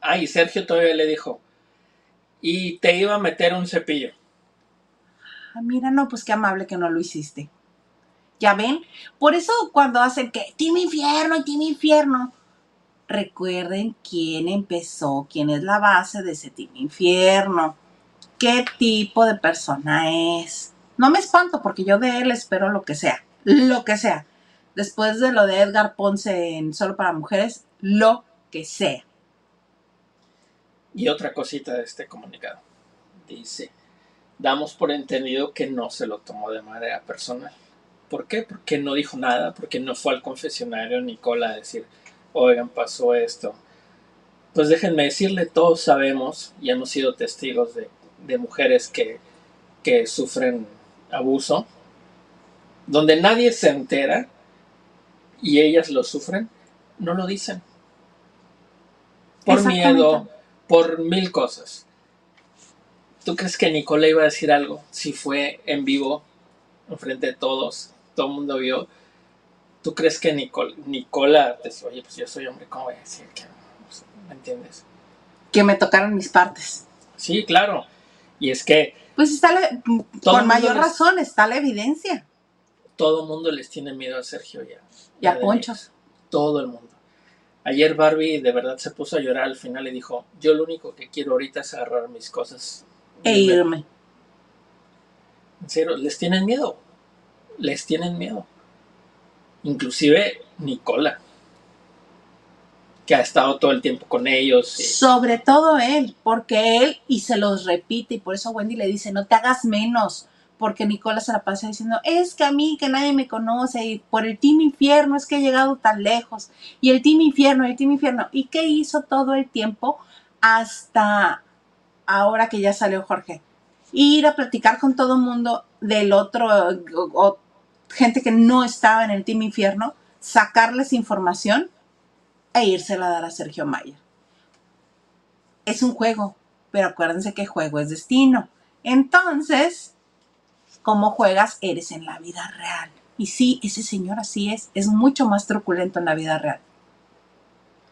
Ah, y Sergio todavía le dijo, y te iba a meter un cepillo. Ah, mira, no, pues qué amable que no lo hiciste. ¿Ya ven? Por eso cuando hacen que Team Infierno Team Infierno, recuerden quién empezó, quién es la base de ese Team Infierno, qué tipo de persona es. No me espanto porque yo de él espero lo que sea, lo que sea. Después de lo de Edgar Ponce en Solo para Mujeres, lo que sea. Y otra cosita de este comunicado. Dice, damos por entendido que no se lo tomó de manera personal. ¿Por qué? Porque no dijo nada, porque no fue al confesionario Nicola a decir, oigan, pasó esto. Pues déjenme decirle, todos sabemos y hemos sido testigos de, de mujeres que, que sufren abuso, donde nadie se entera y ellas lo sufren, no lo dicen. Por miedo, por mil cosas. ¿Tú crees que Nicola iba a decir algo si fue en vivo, enfrente de todos, todo el mundo vio? ¿Tú crees que Nicol- Nicola te dice, oye, pues yo soy hombre, ¿cómo voy a decir que Pues, ¿Me entiendes? Que me tocaron mis partes. Sí, claro. Y es que Pues está la- con mayor les- razón, está la evidencia. todo el mundo les tiene miedo a Sergio ya. Y a ya de Poncho. Nix. Todo el mundo. Ayer Barbie de verdad se puso a llorar al final y dijo, yo lo único que quiero ahorita es agarrar mis cosas. E irme. En serio, les tienen miedo. Les tienen miedo. Inclusive Nicola, que ha estado todo el tiempo con ellos. y- Sobre todo él, porque él, y se los repite, y por eso Wendy le dice, no te hagas menos, porque Nicola se la pasa diciendo, es que a mí, que nadie me conoce, y por el Team Infierno es que he llegado tan lejos, y el Team Infierno, y el Team Infierno, ¿y qué hizo todo el tiempo hasta ahora que ya salió Jorge? Ir a platicar con todo el mundo del otro, o- o gente que no estaba en el Team Infierno, sacarles información e írsela a dar a Sergio Mayer es un juego, pero acuérdense que juego es destino. Entonces, como juegas, eres en la vida real. Y sí, ese señor así es, es mucho más truculento en la vida real.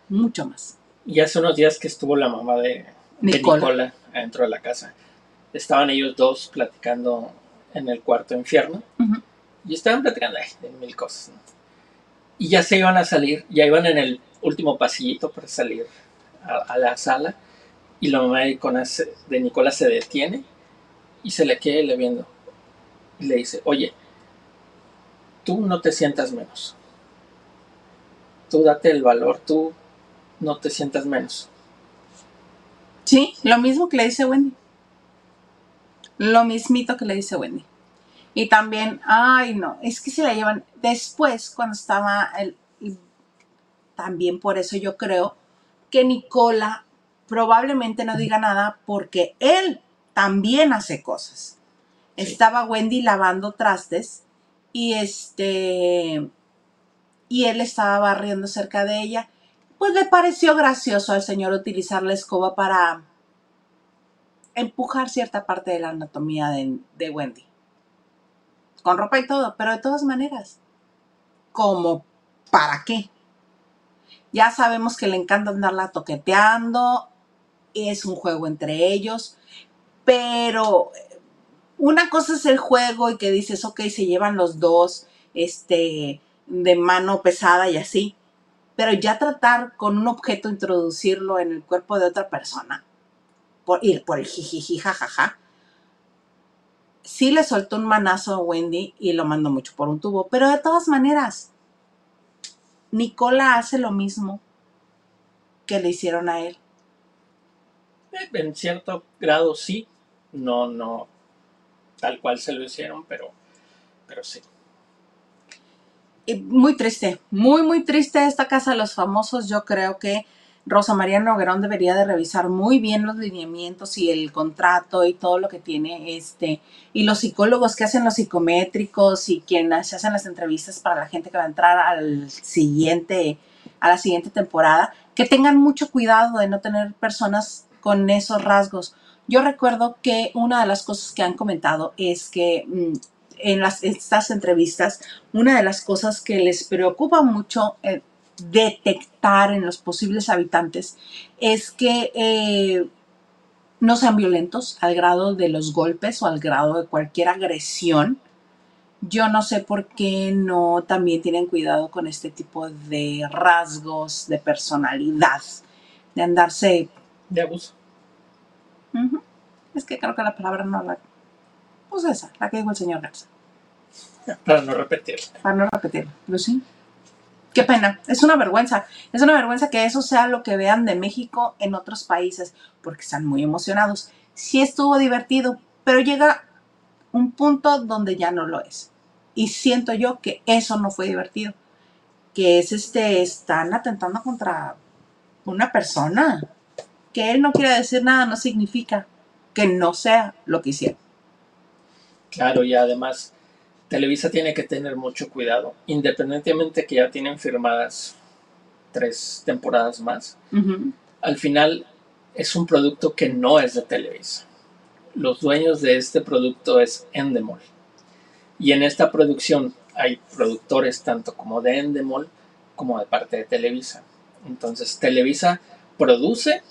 Mucho más. Y hace unos días que estuvo la mamá de, de Nicola. Nicola. Adentro de la casa. Estaban ellos dos platicando en el cuarto infierno. Y estaban platicando ay, de mil cosas. ¿no? Y ya se iban a salir, ya iban en el último pasillito para salir a, a la sala. Y la mamá de de Nicola se detiene y se le queda le viendo. Y le dice, oye, tú no te sientas menos. Tú date el valor, tú no te sientas menos. Sí, lo mismo que le dice Wendy. Lo mismito que le dice Wendy. Y también, ay no, es que se la llevan después cuando estaba el, también por eso yo creo que Nicola probablemente no diga nada porque él también hace cosas. Sí. Estaba Wendy lavando trastes y este y él estaba barriendo cerca de ella. Pues le pareció gracioso al señor utilizar la escoba para empujar cierta parte de la anatomía de, Wendy. Con ropa y todo, pero de todas maneras. ¿Como para qué? Ya sabemos que le encanta andarla toqueteando, es un juego entre ellos, pero una cosa es el juego y que dices, ok, se llevan los dos, este, de mano pesada y así, pero ya tratar con un objeto, introducirlo en el cuerpo de otra persona, por ir por el jijiji, jajaja, sí le soltó un manazo a Wendy y lo mandó mucho por un tubo, pero de todas maneras, Nicola hace lo mismo que le hicieron a él. Eh, En cierto grado sí, no, no tal cual se lo hicieron, pero, pero sí. Muy triste, muy, muy triste esta casa de los famosos. Yo creo que Rosa María Noguerón debería de revisar muy bien los lineamientos y el contrato y todo lo que tiene este y los psicólogos que hacen los psicométricos y quienes hacen las entrevistas para la gente que va a entrar al siguiente a la siguiente temporada que tengan mucho cuidado de no tener personas con esos rasgos. Yo recuerdo que una de las cosas que han comentado es que mm, en las, estas entrevistas, una de las cosas que les preocupa mucho eh, detectar en los posibles habitantes es que eh, no sean violentos al grado de los golpes o al grado de cualquier agresión. Yo no sé por qué no también tienen cuidado con este tipo de rasgos de personalidad, de andarse De abuso. Es que creo que la palabra no la. Pues esa, la que dijo el señor Garza. Para no repetir. Para no repetirlo. Pero sí. Qué pena. Es una vergüenza. Es una vergüenza que eso sea lo que vean de México en otros países, porque están muy emocionados. Sí estuvo divertido, pero llega un punto donde ya no lo es. Y siento yo que eso no fue divertido. Que es este, están atentando contra una persona. Que él no quiera decir nada no significa que no sea lo que hicieron. Claro, y además Televisa tiene que tener mucho cuidado, independientemente que ya tienen firmadas tres temporadas más. Al final es un producto que no es de Televisa. Los dueños de este producto es Endemol. Y en esta producción hay productores tanto como de Endemol como de parte de Televisa. Entonces Televisa produce,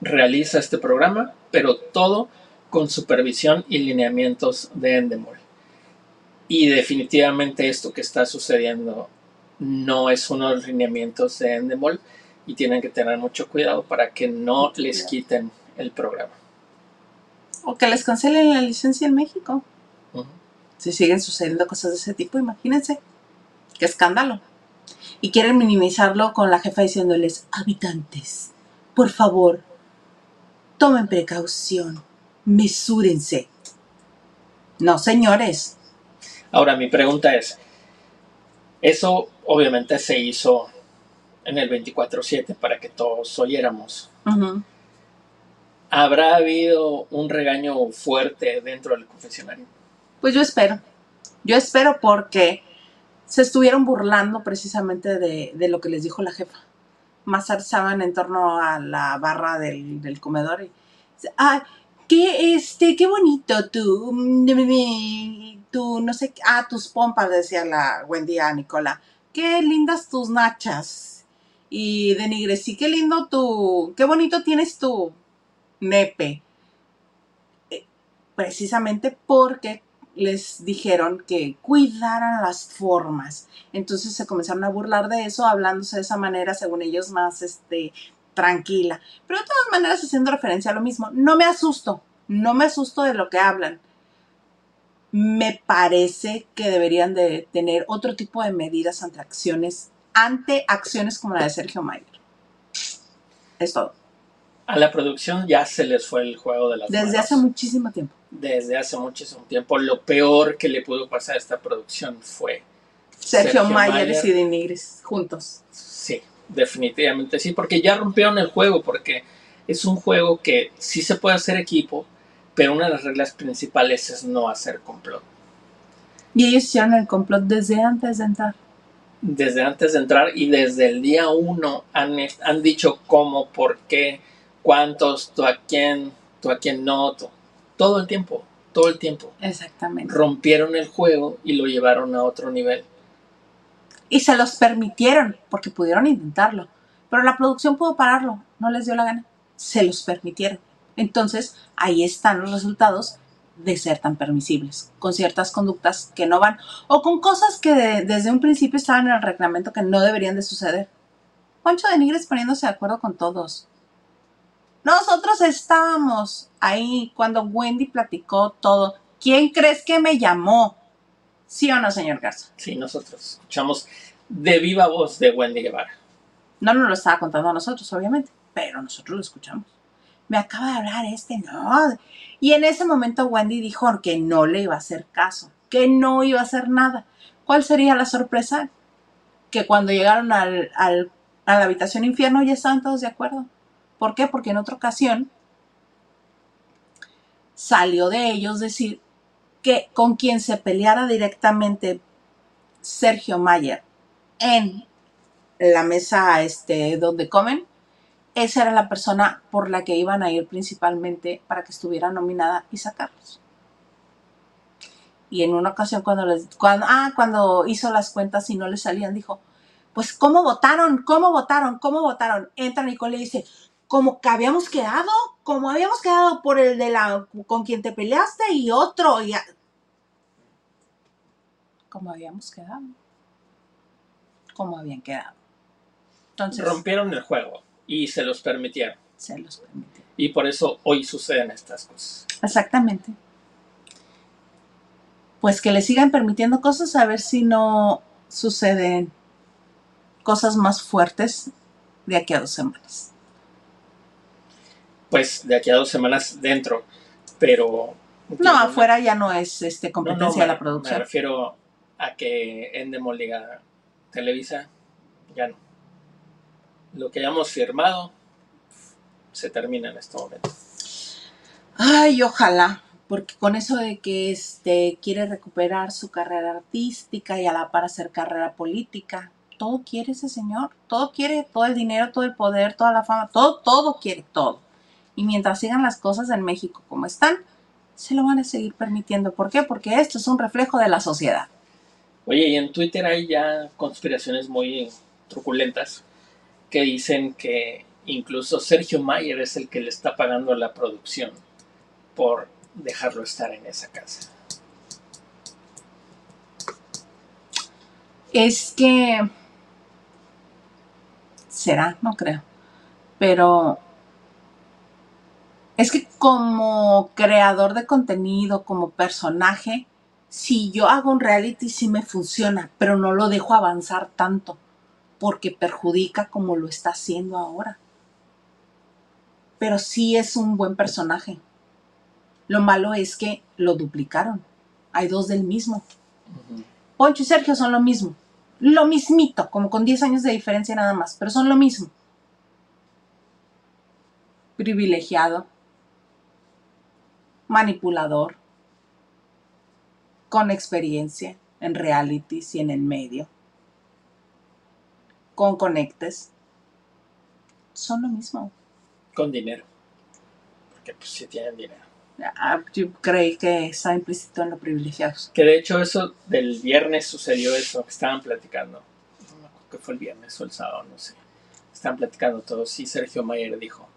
realiza este programa, pero todo con supervisión y lineamientos de Endemol. Y definitivamente esto que está sucediendo no es uno de los lineamientos de Endemol y tienen que tener mucho cuidado para que no les quiten el programa. O que les cancelen la licencia en México. Ujú. Si siguen sucediendo cosas de ese tipo, imagínense. Qué escándalo. Y quieren minimizarlo con la jefa diciéndoles, habitantes, por favor, tomen precaución, mesúrense. No, señores. Ahora, mi pregunta es, eso obviamente se hizo en el 24/7 para que todos oyéramos. ¿Habrá habido un regaño fuerte dentro del confesionario? Pues yo espero. Yo espero porque se estuvieron burlando precisamente de, de lo que les dijo la jefa. Más estaban en torno a la barra del, del comedor y ah, qué este, qué bonito tú, tú, no sé, ah, tus pompas, decía la Wendy a Nicola, qué lindas tus nachas. Y de Nigre, sí, qué lindo tu, qué bonito tienes tu nepe. Eh, Precisamente porque les dijeron que cuidaran las formas. Entonces se comenzaron a burlar de eso, hablándose de esa manera, según ellos, más este, tranquila. Pero de todas maneras haciendo referencia a lo mismo. No me asusto, no me asusto de lo que hablan. Me parece que deberían de tener otro tipo de medidas ante acciones, ante acciones como la de Sergio Mayer. Es todo. A la producción ya se les fue el juego de las Desde manos. hace muchísimo tiempo. Desde hace muchísimo tiempo. Lo peor que le pudo pasar a esta producción fue, Sergio, Sergio Mayer, Mayer. y Denigris juntos. sí, definitivamente sí, porque ya rompieron el juego, porque es un juego que sí se puede hacer equipo, pero una de las reglas principales es no hacer complot. Y ellos hicieron el complot desde antes de entrar. desde antes de entrar y desde el día uno han, han dicho cómo, por qué, cuántos, tú a quién, tú a quién no, tú- todo el tiempo, todo el tiempo. Exactamente. Rompieron el juego y lo llevaron a otro nivel. Y se los permitieron, porque pudieron intentarlo. Pero la producción pudo pararlo, no les dio la gana. Se los permitieron. Entonces, ahí están los resultados de ser tan permisibles, con ciertas conductas que no van, o con cosas que de- desde un principio estaban en el reglamento que no deberían de suceder. Poncho de Nigres poniéndose de acuerdo con todos. Nosotros estábamos ahí cuando Wendy platicó todo. ¿Quién crees que me llamó? ¿Sí o no, señor Garza? Sí, nosotros escuchamos de viva voz de Wendy Guevara. No nos lo estaba contando a nosotros, obviamente, pero nosotros lo escuchamos. Me acaba de hablar este, no. Y en ese momento Wendy dijo que no le iba a hacer caso, que no iba a hacer nada. ¿Cuál sería la sorpresa? Que cuando llegaron al, al- a la habitación infierno ya estaban todos de acuerdo. ¿Por qué? Porque en otra ocasión salió de ellos decir que con quien se peleara directamente Sergio Mayer en la mesa este, donde comen, esa era la persona por la que iban a ir principalmente para que estuviera nominada y sacarlos. Y en una ocasión cuando les, cuando, ah, cuando hizo las cuentas y no le salían, dijo, pues ¿cómo votaron? ¿Cómo votaron? ¿Cómo votaron? Entra Nicole y dice, como que habíamos quedado, como habíamos quedado por el de la, con quien te peleaste y otro, y a- como habíamos quedado, como habían quedado. Entonces, Rompieron el juego y se los permitieron. se los permitió. Y por eso hoy suceden estas cosas. Exactamente. Pues que le sigan permitiendo cosas a ver si no suceden cosas más fuertes de aquí a dos semanas. Pues de aquí a dos semanas dentro, pero... No, afuera ya no es este competencia no, de me- la Me producción. refiero a que Endemol diga Televisa, ya no. Lo que hayamos firmado se termina en este momento. Ay, ojalá, porque con eso de que este quiere recuperar su carrera artística y a la par hacer carrera política, todo quiere ese señor, todo quiere, todo el dinero, todo el poder, toda la fama, todo, todo quiere, todo. Y mientras sigan las cosas en México como están, se lo van a seguir permitiendo. ¿Por qué? Porque esto es un reflejo de la sociedad. Oye, y en Twitter hay ya conspiraciones muy truculentas que dicen que incluso Sergio Mayer es el que le está pagando a la producción por dejarlo estar en esa casa. Es que Será, no creo. Pero es que como creador de contenido, como personaje, si yo hago un reality sí me funciona, pero no lo dejo avanzar tanto porque perjudica como lo está haciendo ahora. Pero sí es un buen personaje. Lo malo es que lo duplicaron. Hay dos del mismo. Poncho y Sergio son lo mismo. Lo mismito, como con 10 años de diferencia nada más, pero son lo mismo. Privilegiado, manipulador, con experiencia en realities y en el medio, con conectes, son lo mismo. Con dinero. Porque pues si tienen dinero. Ah, yo creí que está implícito en lo privilegiados. Que de hecho eso del viernes sucedió eso, que estaban platicando. No me acuerdo que fue el viernes o el sábado, no sé. Estaban platicando todos y Sergio Mayer dijo,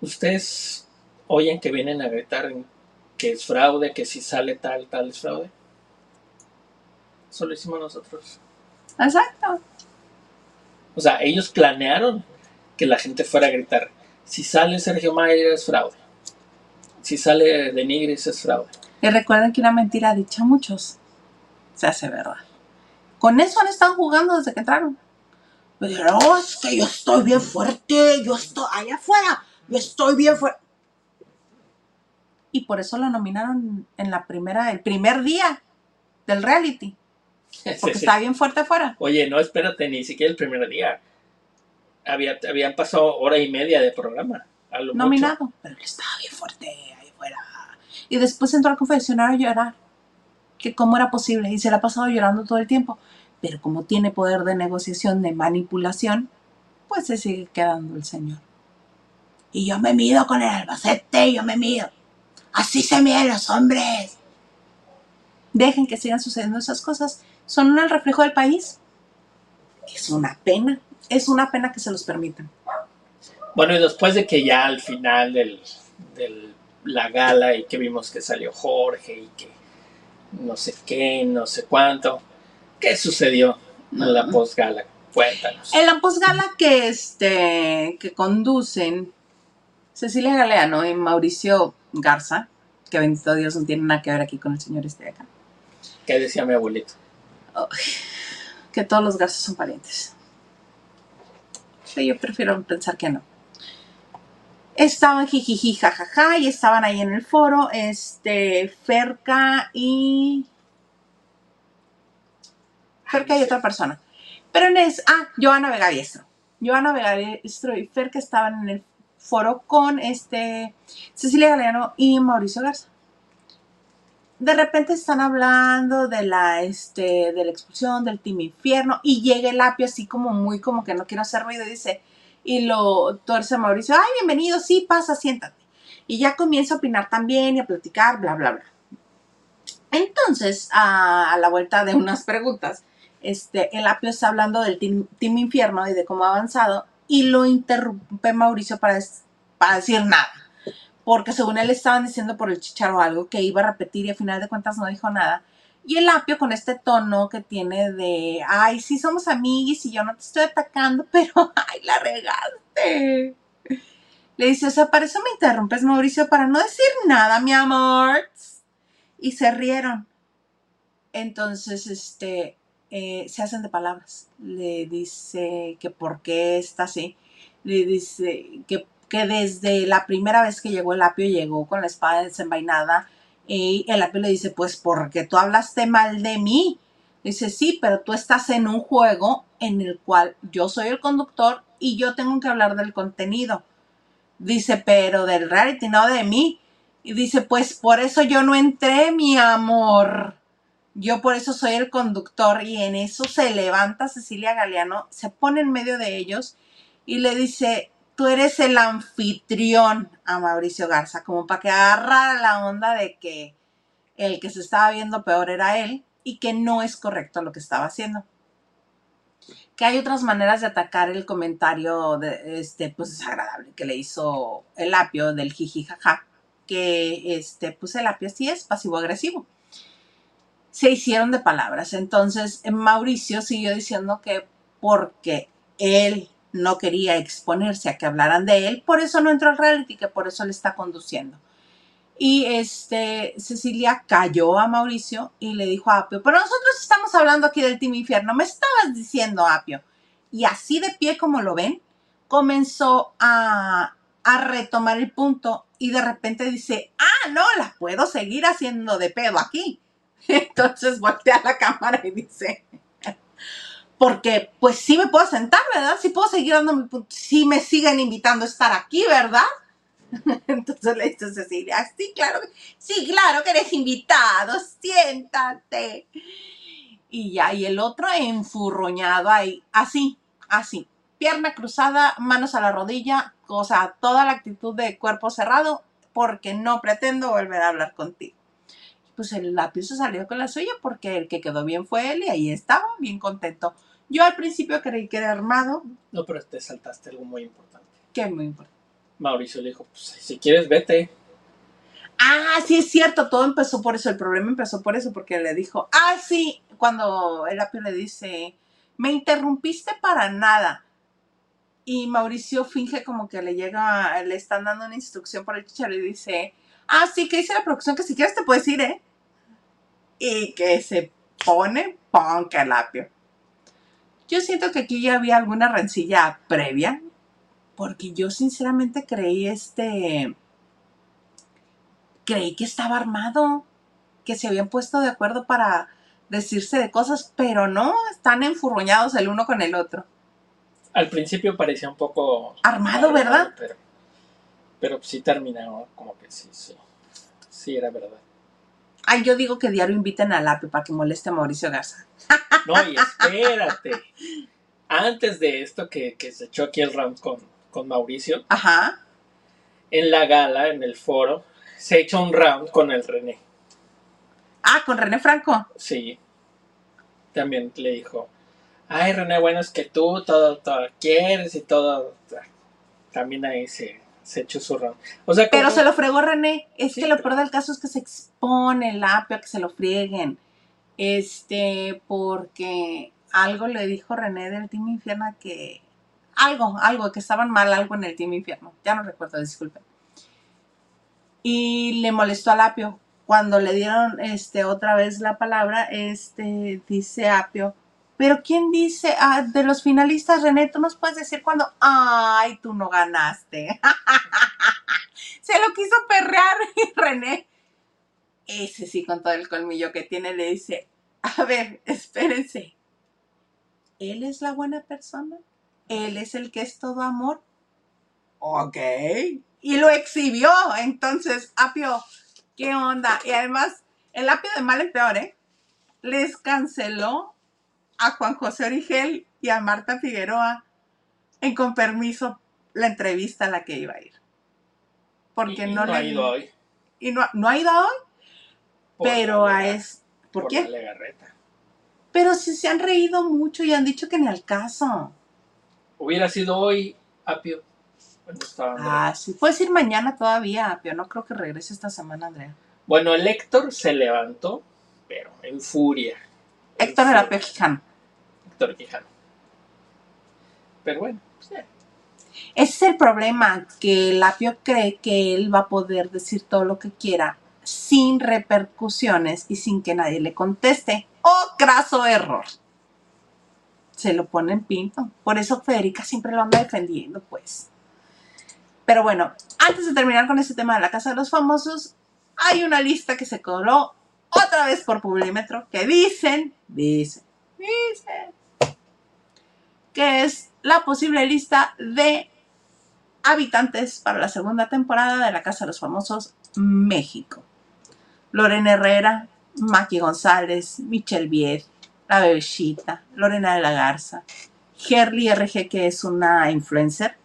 ustedes oyen que vienen a gritar que es fraude, que si sale tal, tal es fraude. Eso lo hicimos nosotros. Exacto. O sea, ellos planearon que la gente fuera a gritar, si sale Sergio Mayer es fraude. Si sale de Nigris es fraude. Y recuerden que una mentira dicha a muchos se hace verdad. Con eso han estado jugando desde que entraron. Pero es que yo estoy bien fuerte, yo estoy allá afuera, yo estoy bien fuerte. Y por eso lo nominaron en la primera, el primer día del reality. Porque estaba bien fuerte afuera. Oye, no, espérate, ni siquiera el primer día. Había, habían pasado hora y media de programa. A lo nominado, mucho. pero estaba bien fuerte ahí afuera. Y después entró al confesionario a llorar. Que cómo era posible. Y se la ha pasado llorando todo el tiempo. Pero como tiene poder de negociación, de manipulación, pues se sigue quedando el señor. Y yo me mido con el Albacete, yo me mido. Así se miden los hombres. Dejen que sigan sucediendo esas cosas. Son el reflejo del país. Es una pena. Es una pena que se los permitan. Bueno, y después de que ya al final de del, la gala y que vimos que salió Jorge y que no sé qué, no sé cuánto, ¿qué sucedió en la postgala? Cuéntanos. En la postgala que, este, que conducen Cecilia Galeano y Mauricio Garza, que bendito Dios no tiene nada que ver aquí con el señor este de acá. ¿Qué decía mi abuelito? Oh, que todos los Garzas son parientes. Sí, yo prefiero pensar que no. Estaban jijiji, jajaja, y estaban ahí en el foro, este, Ferca y... Ferca y otra persona. Pero en es, ah, Joana Vega Diestro. Joana Vega Diestro y Ferca estaban en el foro con este Cecilia Galeano y Mauricio Garza. De repente están hablando de la, este, de la expulsión del Team Infierno y llega el apio así como muy como que no quiero hacer ruido dice, y lo tuerce Mauricio, ay, bienvenido, sí, pasa, siéntate. Y ya comienza a opinar también y a platicar, bla, bla, bla. Entonces, a, a la vuelta de unas preguntas, este, el apio está hablando del team, team Infierno y de cómo ha avanzado y lo interrumpe Mauricio para, para decir nada. Porque según él estaban diciendo por el chicharo algo que iba a repetir y al final de cuentas no dijo nada. Y el apio con este tono que tiene de, ay, sí somos amiguis y yo no te estoy atacando, pero, ay, la regaste. Le dice, o sea, para eso me interrumpes, Mauricio, para no decir nada, mi amor. Y se rieron. Entonces, este, eh, se hacen de palabras. Le dice que por qué está así. Le dice que, que, desde la primera vez que llegó el apio llegó con la espada desenvainada y el apio le dice, pues porque tú hablaste mal de mí. Dice, sí, pero tú estás en un juego en el cual yo soy el conductor y yo tengo que hablar del contenido. Dice, pero del reality, no de mí. Y dice, pues por eso yo no entré, mi amor. Yo por eso soy el conductor y en eso se levanta Cecilia Galeano, se pone en medio de ellos y le dice, tú eres el anfitrión a Mauricio Garza, como para que agarrara la onda de que el que se estaba viendo peor era él y que no es correcto lo que estaba haciendo. Que hay otras maneras de atacar el comentario de, este, pues desagradable que le hizo el apio del jiji jaja, que este, pues el apio sí es pasivo-agresivo se hicieron de palabras. Entonces, Mauricio siguió diciendo que porque él no quería exponerse a que hablaran de él, por eso no entró al reality, que por eso le está conduciendo. Y este, Cecilia cayó a Mauricio y le dijo a Apio, pero nosotros estamos hablando aquí del Team Infierno, me estabas diciendo Apio. Y así de pie como lo ven, comenzó a, a retomar el punto y de repente dice, ah, no, las puedo seguir haciendo de pedo aquí. Entonces voltea la cámara y dice, porque pues sí me puedo sentar, ¿verdad? Sí puedo seguir dando sí me siguen invitando a estar aquí, ¿verdad? Entonces le dice Cecilia, sí, claro, sí, claro que eres invitado, siéntate. Y ya, y el otro enfurroñado ahí, así, así, pierna cruzada, manos a la rodilla, o sea, toda la actitud de cuerpo cerrado, porque no pretendo volver a hablar contigo. Pues el lápiz se salió con la suya porque el que quedó bien fue él y ahí estaba, bien contento. Yo al principio creí que era armado. No, pero te saltaste algo muy importante. ¿Qué muy importante? Mauricio le dijo, pues si quieres, vete. Ah, sí es cierto, todo empezó por eso, el problema empezó por eso, porque le dijo, ah, sí, cuando el apio le dice, me interrumpiste para nada. Y Mauricio finge como que le llega, le están dando una instrucción por el chicharo y dice, ah, sí, que dice la producción que si quieres te puedes ir, ¿eh? Y que se pone punk el apio. Yo siento que aquí ya había alguna rencilla previa, porque yo sinceramente creí este, creí que estaba armado, que se habían puesto de acuerdo para decirse de cosas, pero no, están enfurroñados el uno con el otro. Al principio parecía un poco... Armado, ¿verdad? Pero, pero sí terminó como que sí, sí, sí era verdad. Ay, yo digo que diario inviten al APE para que moleste a Mauricio Garza. No, y espérate. Antes de esto que, que se echó aquí el round con, con Mauricio, Ajá. en la gala, en el foro, se echó un round con el René. Ah, con René Franco. Sí. También le dijo, ay René, bueno, es que tú todo, todo quieres y todo. También ahí se, se echó su round. O sea, Pero como- se lo fregó René. Es Sí, que lo peor del caso es que se expone el apio a que se lo frieguen. Este, porque algo le dijo René del Team Infierno que. Algo, algo, que estaban mal, algo en el Team Infierno. Ya no recuerdo, disculpen. Y le molestó al apio. Cuando le dieron este, otra vez la palabra, este, dice Apio. Pero ¿quién dice ah, de los finalistas, René? Tú nos puedes decir cuando. Ay, tú no ganaste. se lo quiso perrear y René, ese sí con todo el colmillo que tiene, le dice, a ver, espérense, ¿él es la buena persona? ¿Él es el que es todo amor? Ok. Y lo exhibió, entonces, Apio, ¿qué onda? Y además, el Apio de mal en peor, ¿eh? Les canceló a Juan José Origel y a Marta Figueroa en con permiso la entrevista a la que iba a ir. Porque y no, no ha le ido hoy. y no, no ha ido hoy, por pero a es ¿por, por qué? la. Pero si se han reído mucho y han dicho que ni al caso. Hubiera sido hoy, Apio. Ah, sí. Puedes ir mañana todavía, pero no creo que regrese esta semana, Andrea. Bueno, el Héctor se levantó, pero en furia. En Héctor era furia. Quijano. Pero bueno, pues, eh, Ese es el problema, que el apio cree que él va a poder decir todo lo que quiera sin repercusiones y sin que nadie le conteste. ¡Oh, craso error! Se lo pone en pinto. Por eso Federica siempre lo anda defendiendo, pues. Pero bueno, antes de terminar con este tema de la Casa de los Famosos, hay una lista que se coló otra vez por Publímetro que dicen, dicen, dicen, que es la posible lista de habitantes para la segunda temporada de la Casa de los Famosos México. Lorena Herrera, Maki González, Michelle Viet, La Bebecita, Lorena de la Garza, Herly RG, que es una influencer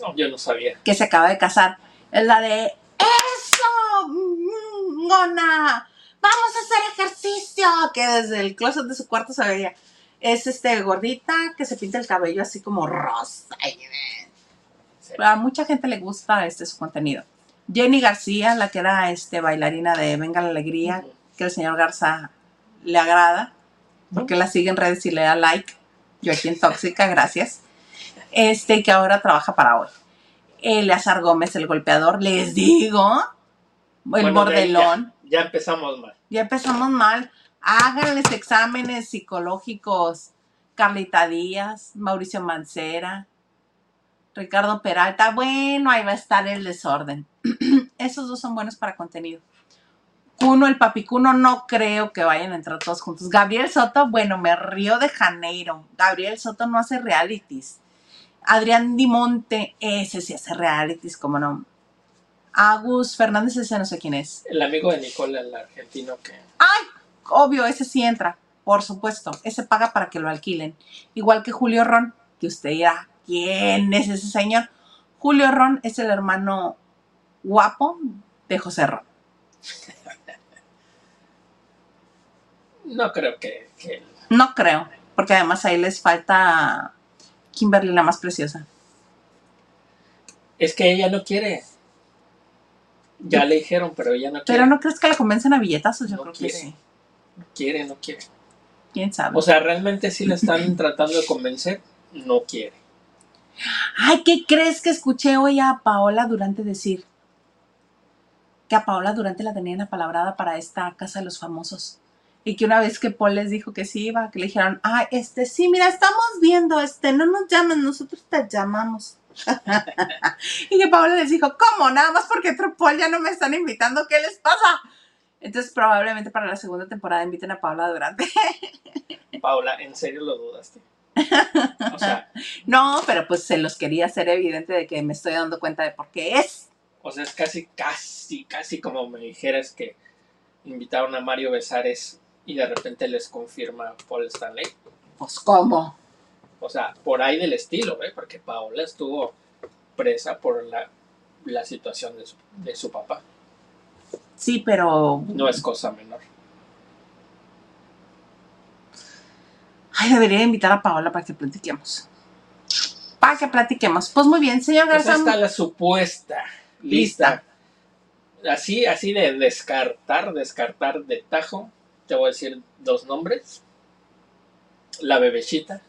no, yo no sabía. que se acaba de casar. Es la de ¡Eso! mm, ¡Mona! ¡Vamos a hacer ejercicio! Que desde el closet de su cuarto se veía. Es este gordita que se pinta el cabello así como rosa. A mucha gente le gusta este su contenido. Jenny García, la que era este bailarina de Venga la Alegría, que el señor Garza le agrada, porque la sigue en redes y le da like. Yo aquí en Tóxica, gracias. este, que ahora trabaja para hoy. Eleazar Gómez, el golpeador, les digo, el Bueno, bordelón. Ya, ya empezamos mal. Ya empezamos mal. Háganles exámenes psicológicos. Carlita Díaz, Mauricio Mancera, Ricardo Peralta. Bueno, ahí va a estar el desorden. Esos dos son buenos para contenido. Cuno, el papicuno, no creo que vayan a entrar todos juntos. Gabriel Soto, bueno, me río de Janeiro. Gabriel Soto no hace realities. Adrián Dimonte, ese sí hace realities, como no. Agus Fernández, ese no sé quién es. El amigo de Nicole, el argentino que... ¡Ay! Obvio, ese sí entra, por supuesto. Ese paga para que lo alquilen. Igual que Julio Ron, que usted dirá, ¿quién es ese señor? Julio Ron es el hermano guapo de José Ron. No creo que... que- No creo, porque además ahí les falta Kimberly, la más preciosa. Es que ella no quiere. Ya le dijeron, pero ella no quiere. Pero no crees que la convencen a billetazos, yo No creo quiere. que sí. Quiere, no quiere. ¿Quién sabe? O sea, realmente sí le están tratando de convencer. No quiere. Ay, ¿qué crees que escuché hoy a Paola Durante decir? Que a Paola Durante la tenían apalabrada para esta casa de los famosos. Y que una vez que Paul les dijo que sí iba, que le dijeron, ah, este, sí, mira, estamos viendo, este, no nos llaman, nosotros te llamamos. y que Paola les dijo, ¿cómo? Nada más porque otro Paul ya no me están invitando, ¿qué les pasa? Entonces probablemente para la segunda temporada inviten a Paola Durante. Paula, ¿en serio lo dudaste? O sea, no, pero pues se los quería hacer evidente de que me estoy dando cuenta de por qué es. o sea, es casi, casi, casi como me dijeras que invitaron a Mario Besares y de repente les confirma Paul Stanley. Pues, ¿cómo? O sea, por ahí del estilo, ¿eh? Porque Paola estuvo presa por la, la situación de su, de su papá. Sí, pero. No es cosa menor. Ay, debería invitar a Paola para que platiquemos. Para que platiquemos. Pues muy bien, señor Pues Garza. está la supuesta lista. Así, así de descartar, descartar de tajo. Te voy a decir dos nombres. La bebecita.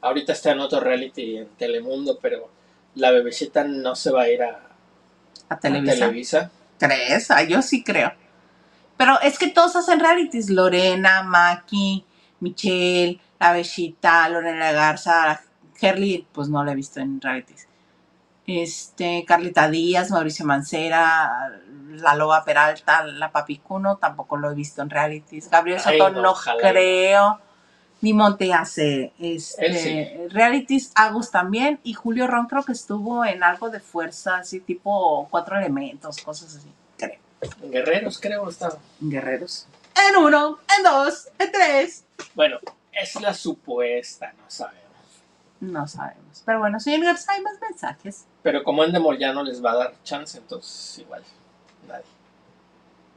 Ahorita está en otro reality en Telemundo, pero la bebecita no se va a ir a, a a Televisa. ¿Crees? Ah, yo sí creo. Pero es que todos hacen realities. Lorena, Maki, Michelle, La Bechita, Lorena Garza, Herly, pues no la he visto en realities. Este, Carlita Díaz, Mauricio Mancera, La Loba Peralta, La Papicuno, tampoco lo he visto en realities. Gabriel Ay, Soto no, creo. Ni Monte hace este, sí. realities, Agus también, y Julio Ron creo que estuvo en algo de fuerza, así tipo cuatro elementos, cosas así, creo. En Guerreros, creo, estaba. Guerreros. En uno, en dos, en tres. Bueno, es la supuesta, no sabemos. No sabemos. Pero bueno, señor Garza, hay más mensajes. Pero como Endemol ya no les va a dar chance, entonces igual, nadie.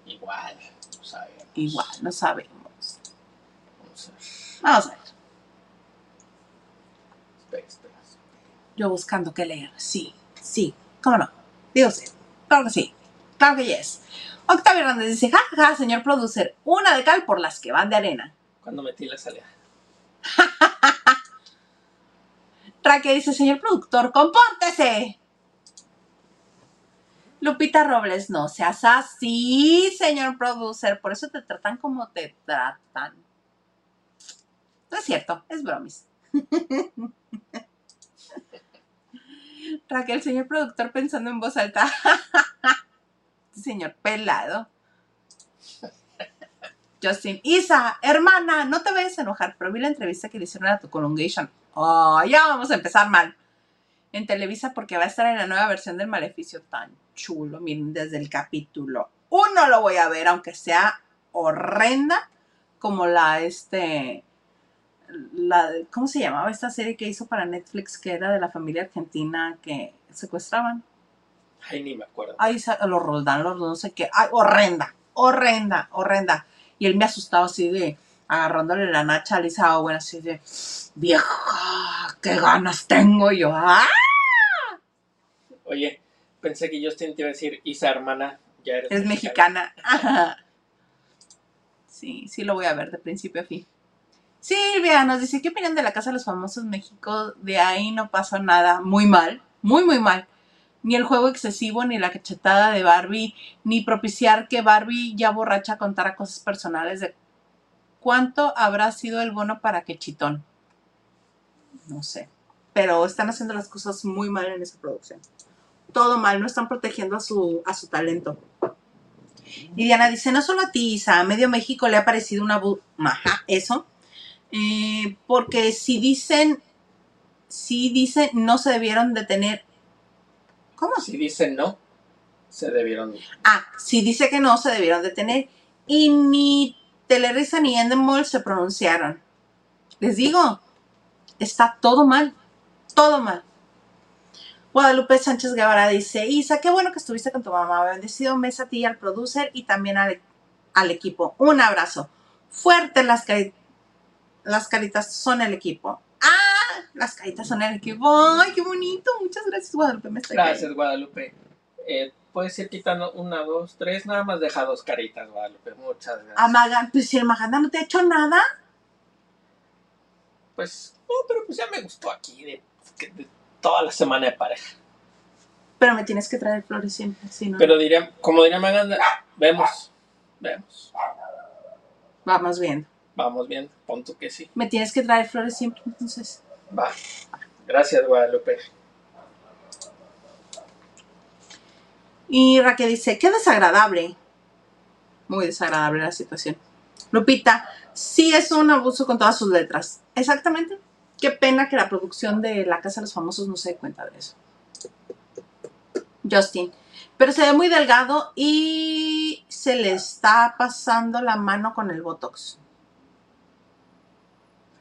Igual, no sabemos. Igual, no sabemos. Vamos a ver. Yo buscando qué leer. Sí, sí. ¿Cómo no? Digo sí. Claro que sí. Claro que yes. Octavio Hernández dice, jajaja, señor producer, una de cal por las que van de arena. Cuando metí la salida. Raque dice, señor productor, compórtese. Lupita Robles, no seas así, señor producer. Por eso te tratan como te tratan. No es cierto, es bromis. Raquel, señor productor, pensando en voz alta. señor pelado. Justin, Isa, hermana, no te vayas a enojar, pero vi la entrevista que le hicieron a tu Colongation. Oh, ya vamos a empezar mal. En Televisa porque va a estar en la nueva versión del Maleficio tan chulo. Miren, desde el capítulo uno lo voy a ver, aunque sea horrenda, como la, este, la, ¿cómo se llamaba esta serie que hizo para Netflix que era de la familia argentina que secuestraban? Ay, ni me acuerdo. Ay, los Roldán, los no sé qué. Ay, horrenda, horrenda, horrenda. Y él me asustaba así de agarrándole la nacha a Lisa Owen, así de vieja, qué ganas tengo. Y yo, ¡ah! Oye, pensé que Justin te iba a decir, Isa, hermana, ya eres Es mexicana. Sí, sí lo voy a ver de principio a fin. Silvia nos dice, ¿qué opinan de la Casa de los Famosos México? De ahí no pasó nada. Muy mal, muy, muy mal. Ni el juego excesivo, ni la cachetada de Barbie, ni propiciar que Barbie ya borracha contara cosas personales de cuánto habrá sido el bono para que Chitón. No sé. Pero están haciendo las cosas muy mal en esa producción. Todo mal, no están protegiendo a su, a su talento. Y Diana dice, no solo a ti, Isa, a medio México le ha parecido una... bu- Ajá, eso. Eh, porque si dicen, si dicen, no se debieron detener. ¿Cómo? Si dicen no, se debieron. Ah, si dice que no, se debieron detener. Y ni Telerisa ni Endemol se pronunciaron. Les digo, está todo mal, todo mal. Guadalupe Sánchez Guevara dice, Isa, qué bueno que estuviste con tu mamá. Bendecido mes a ti y al producer y también al, al equipo. Un abrazo. Fuerte las, las caritas son el equipo. Ah, las caritas son el equipo. Ay, qué bonito. Muchas gracias, Guadalupe. Me cayendo. Gracias, Guadalupe. Eh, puedes ir quitando una, dos, tres, nada más deja dos caritas, Guadalupe. Muchas gracias. Amaga, pues si el Maganda no te ha hecho nada. Pues, no, pero pues ya me gustó aquí de, de toda la semana de pareja. Pero me tienes que traer flores siempre, si no. Pero diría, como diría Maganda, vemos, vemos. Vamos viendo. Vamos bien, punto que sí. Me tienes que traer flores siempre, entonces. Va. Gracias, Guadalupe. Y Raquel dice, qué desagradable. Muy desagradable la situación. Lupita, sí es un abuso con todas sus letras. Exactamente. Qué pena que la producción de La Casa de los Famosos no se dé cuenta de eso. Justin, pero se ve muy delgado y se le está pasando la mano con el Botox.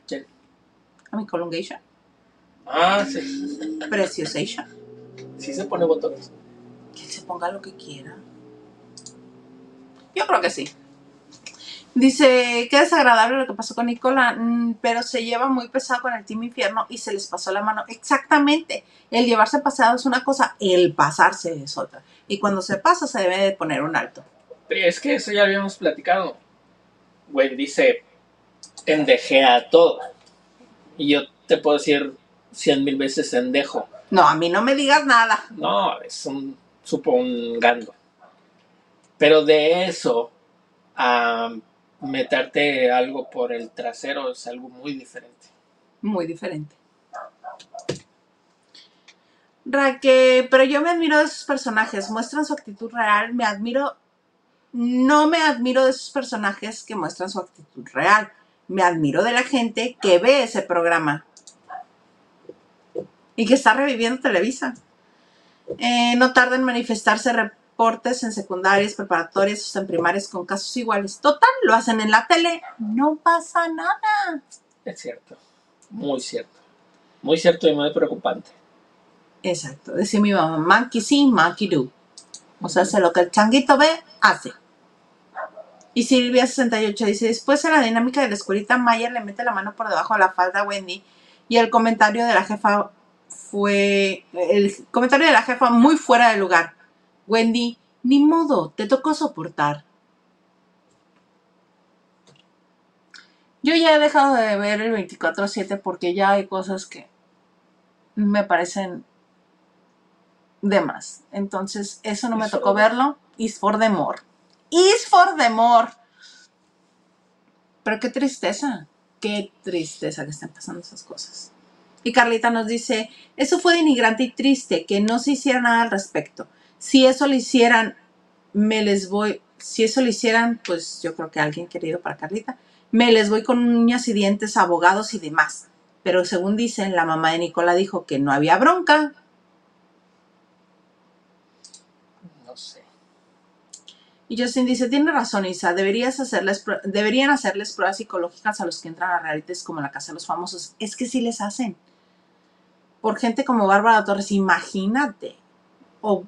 ¿Quién? A mi Colongation. Ah, sí. Preciosation. ¿Sí se pone botones? Que él se ponga lo que quiera. Yo creo que sí. Dice, qué desagradable lo que pasó con Nicola, mm, pero se lleva muy pesado con el Team Infierno y se les pasó la mano. Exactamente. El llevarse pasado es una cosa, el pasarse es otra. Y cuando se pasa se debe de poner un alto. Es que eso ya habíamos platicado. Güey, dice, endejea todo. Y yo te puedo decir cien mil veces endejo. No, a mí no me digas nada. No, es un, supongando. Pero de eso a meterte algo por el trasero es algo muy diferente. Muy diferente. Raque, pero yo me admiro de sus personajes, muestran su actitud real, me admiro, no me admiro de sus personajes que muestran su actitud real, me admiro de la gente que ve ese programa y que está reviviendo Televisa. Eh, no tarda en manifestarse reportes en secundarias, preparatorias o en primarias con casos iguales. Total, lo hacen en la tele, no pasa nada. Es cierto. Muy cierto. Muy cierto y muy preocupante. Exacto, decía mi mamá, monkey see, monkey do. O sea, hace lo que el changuito ve, hace. Y Silvia68 dice, después en la dinámica de la escuelita, Mayer le mete la mano por debajo de la falda a Wendy y el comentario de la jefa fue, el comentario de la jefa muy fuera de lugar. Wendy, ni modo, te tocó soportar. Yo ya he dejado de ver el 24/7 porque ya hay cosas que me parecen de más. Entonces, eso no me tocó verlo. Is for the more. Is for the more. Pero qué tristeza. Qué tristeza que estén pasando esas cosas. Y Carlita nos dice, eso fue denigrante y triste, que no se hiciera nada al respecto. Si eso lo hicieran, me les voy, si eso lo hicieran, pues yo creo que alguien querido para Carlita, me les voy con uñas y dientes, abogados y demás. Pero según dicen, la mamá de Nicola dijo que no había bronca. No sé. Y Justin dice, tiene razón Isa, deberías hacerles, deberían hacerles pruebas psicológicas a los que entran a realities como la Casa de los Famosos. Es que sí les hacen. Por gente como Bárbara Torres, imagínate. O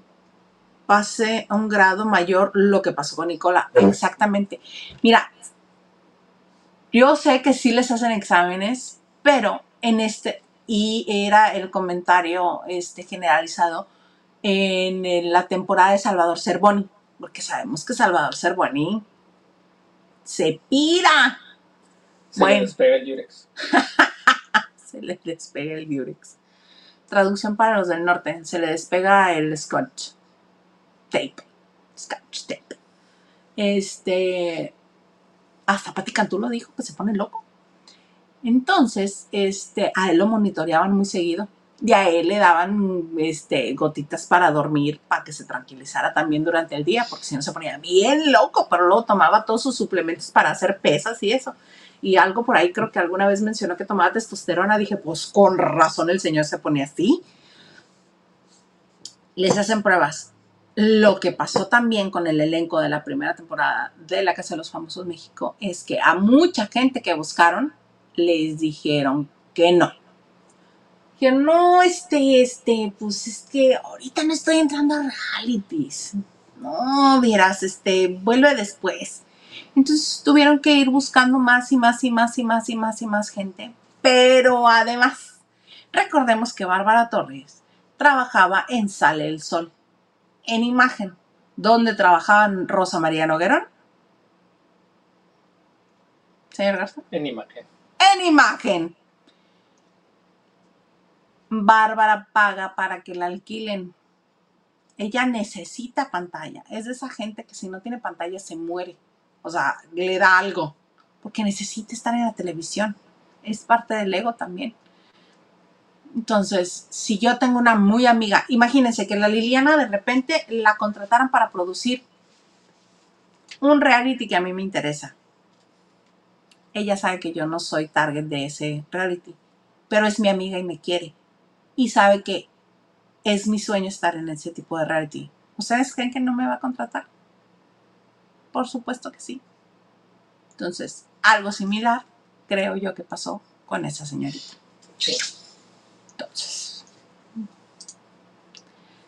pase a un grado mayor lo que pasó con Nicola. Exactamente. Mira, yo sé que sí les hacen exámenes, pero en este, y era el comentario este, generalizado en la temporada de Salvador Cervoni, porque sabemos que Salvador Cervoni se pira, Se le despega el Durex. Se le despega el Durex. Traducción para los del norte. Se le despega el scotch tape. Scotch tape. Este. Hasta Pati Cantú lo dijo que se pone loco. Entonces, este, a él lo monitoreaban muy seguido. Y a él le daban este, gotitas para dormir, para que se tranquilizara también durante el día, porque si no se ponía bien loco, pero luego tomaba todos sus suplementos para hacer pesas y eso. Y algo por ahí creo que alguna vez mencionó que tomaba testosterona. Dije, pues con razón el señor se ponía así. Les hacen pruebas. Lo que pasó también con el elenco de la primera temporada de La Casa de los Famosos México es que a mucha gente que buscaron les dijeron que no. Que no, este, este, pues es que ahorita no estoy entrando a realities. No, vieras, este, vuelve después. Entonces tuvieron que ir buscando más y más y más y más y más y más gente. Pero además, recordemos que Bárbara Torres trabajaba en Sale el Sol, en imagen, donde trabajaban Rosa María Noguerón. Señor Garza. En imagen. En imagen. Bárbara paga para que la alquilen. Ella necesita pantalla. Es de esa gente que si no tiene pantalla se muere. O sea, le da algo. Porque necesita estar en la televisión. Es parte del ego también. Entonces, si yo tengo una muy amiga, imagínense que la Liliana de repente la contrataran para producir un reality que a mí me interesa. Ella sabe que yo no soy target de ese reality, pero es mi amiga y me quiere. Y sabe que es mi sueño estar en ese tipo de reality. ¿Ustedes creen que no me va a contratar? Por supuesto que sí. Entonces, algo similar creo yo que pasó con esa señorita. Sí. Entonces.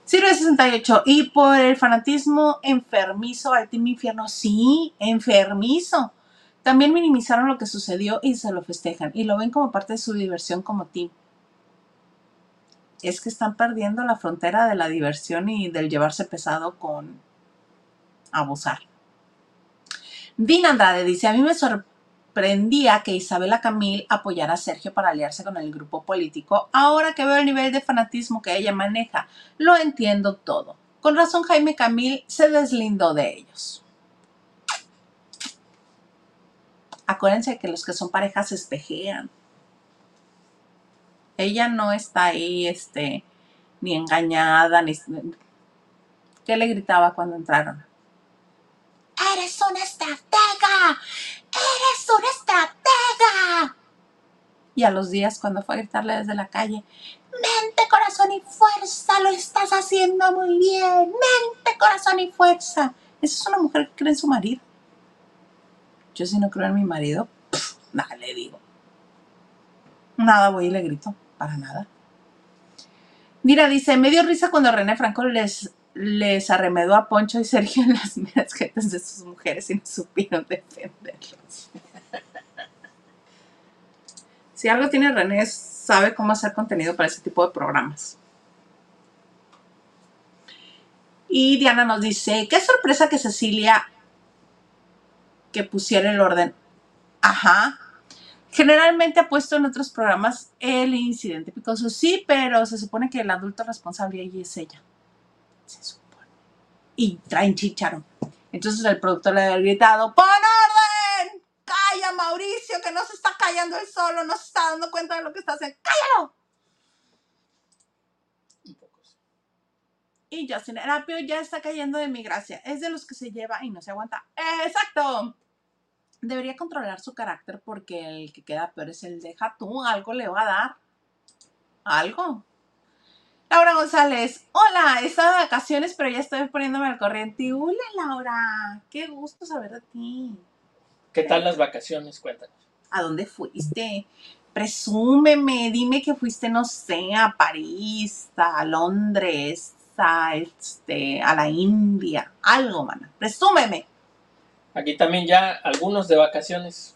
Sirve 68. Y por el fanatismo enfermizo al Team Infierno. Sí, enfermizo. También minimizaron lo que sucedió y se lo festejan. Y lo ven como parte de su diversión como team. Es que están perdiendo la frontera de la diversión y del llevarse pesado con abusar. Dina Andrade dice, a mí me sorprendía que Isabela Camil apoyara a Sergio para aliarse con el grupo político. Ahora que veo el nivel de fanatismo que ella maneja, lo entiendo todo. Con razón Jaime Camil se deslindó de ellos. Acuérdense que los que son parejas se espejean. Ella no está ahí, este, ni engañada, ni... ¿Qué le gritaba cuando entraron? ¡Eres una estratega! ¡Eres una estratega! Y a los días, cuando fue a gritarle desde la calle, mente, corazón y fuerza, lo estás haciendo muy bien, mente, corazón y fuerza. Esa es una mujer que cree en su marido. Yo si no creo en mi marido, pff, nada le digo. Nada voy y le grito, para nada. Mira, dice, me dio risa cuando René Franco les, les arremedó a Poncho y Sergio en las meras de sus mujeres y no supieron defenderlos. si algo tiene René, sabe cómo hacer contenido para ese tipo de programas. Y Diana nos dice, qué sorpresa que Cecilia que pusiera el orden. Ajá. Generalmente ha puesto en otros programas el incidente picoso. Sí, pero se supone que el adulto responsable ahí es ella. Se supone. Y traen chicharon. Entonces el productor le había gritado, ¡Pon orden! ¡Calla, Mauricio, que no se está callando él solo! No se está dando cuenta de lo que está haciendo. ¡Cállalo! Y Justin Erapio ya está cayendo de mi gracia. Es de los que se lleva y no se aguanta. ¡Exacto! Debería controlar su carácter porque el que queda peor es el deja tú. Algo le va a dar. Algo. Laura González. Hola, estaba de vacaciones, pero ya estoy poniéndome al corriente. Hola, Laura. Qué gusto saber de ti. ¿Qué tal las vacaciones? Cuéntanos. ¿A dónde fuiste? Presúmeme, dime que fuiste, no sé, a París, a Londres, a, este, a la India, algo, mana. Presúmeme. Aquí también ya algunos de vacaciones.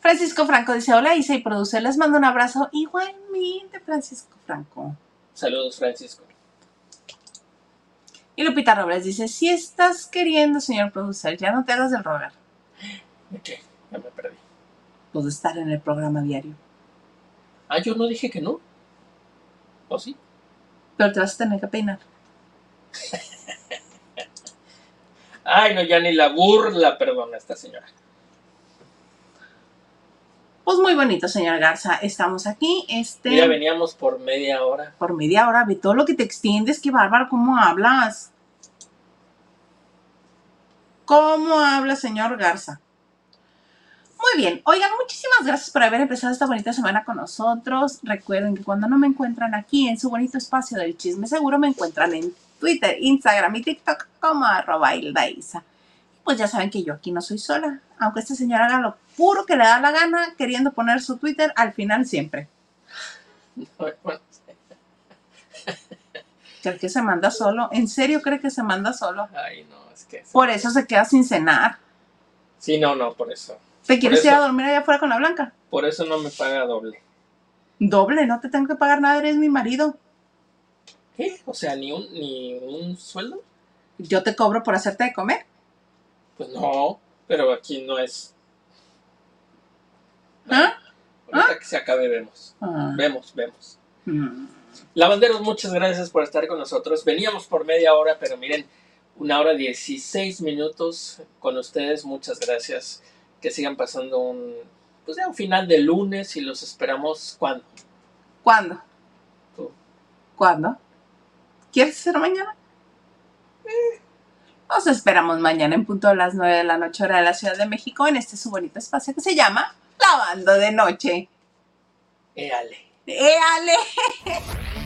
Francisco Franco dice, hola Isa y producer, les mando un abrazo. Igualmente, Francisco Franco. Saludos, Francisco. Y Lupita Robles dice, si estás queriendo, señor producer, ya no te hagas del rogar. Ok, ya me perdí. De estar en el programa diario. Ah, yo no dije que no. ¿O sí? Pero te vas a tener que peinar. Ay, no, ya ni la burla perdona esta señora. Pues muy bonito, señor Garza. Estamos aquí, este... Mira, veníamos por media hora. por media hora, ve todo lo que te extiendes, qué bárbaro, cómo hablas. ¿Cómo habla, señor Garza? Muy bien, oigan, muchísimas gracias por haber empezado esta bonita semana con nosotros. Recuerden que cuando no me encuentran aquí en su bonito espacio del chisme seguro, me encuentran en Twitter, Instagram y TikTok como arroba Isa. Pues ya saben que yo aquí no soy sola, aunque este señor haga lo puro que le da la gana, queriendo poner su Twitter al final siempre. ¿Cree que se manda solo? ¿En serio cree que se manda solo? Ay, no, es que... Por eso se queda sin cenar. Sí, no, no, por eso. ¿Te quieres eso. ir a dormir allá afuera con la blanca? Por eso no me paga doble. Doble, no te tengo que pagar nada, eres mi marido. ¿Qué? O sea, ni un, ni un sueldo. Yo te cobro por hacerte de comer. Pues no, pero aquí no es. ¿Ah? Ahorita que se acabe vemos. Ah. Vemos, vemos. Mm. Lavanderos, muchas gracias por estar con nosotros. Veníamos por media hora, pero miren, una hora 16 minutos con ustedes. Muchas gracias. Que sigan pasando un, pues ya un final de lunes y los esperamos cuando. ¿Cuándo? Tú. ¿Cuándo? ¿Quieres hacer mañana? Nos esperamos mañana en punto a las 9 de la noche hora de la Ciudad de México en este su bonito espacio que se llama Lavando de Noche. Éale. ¡Éale!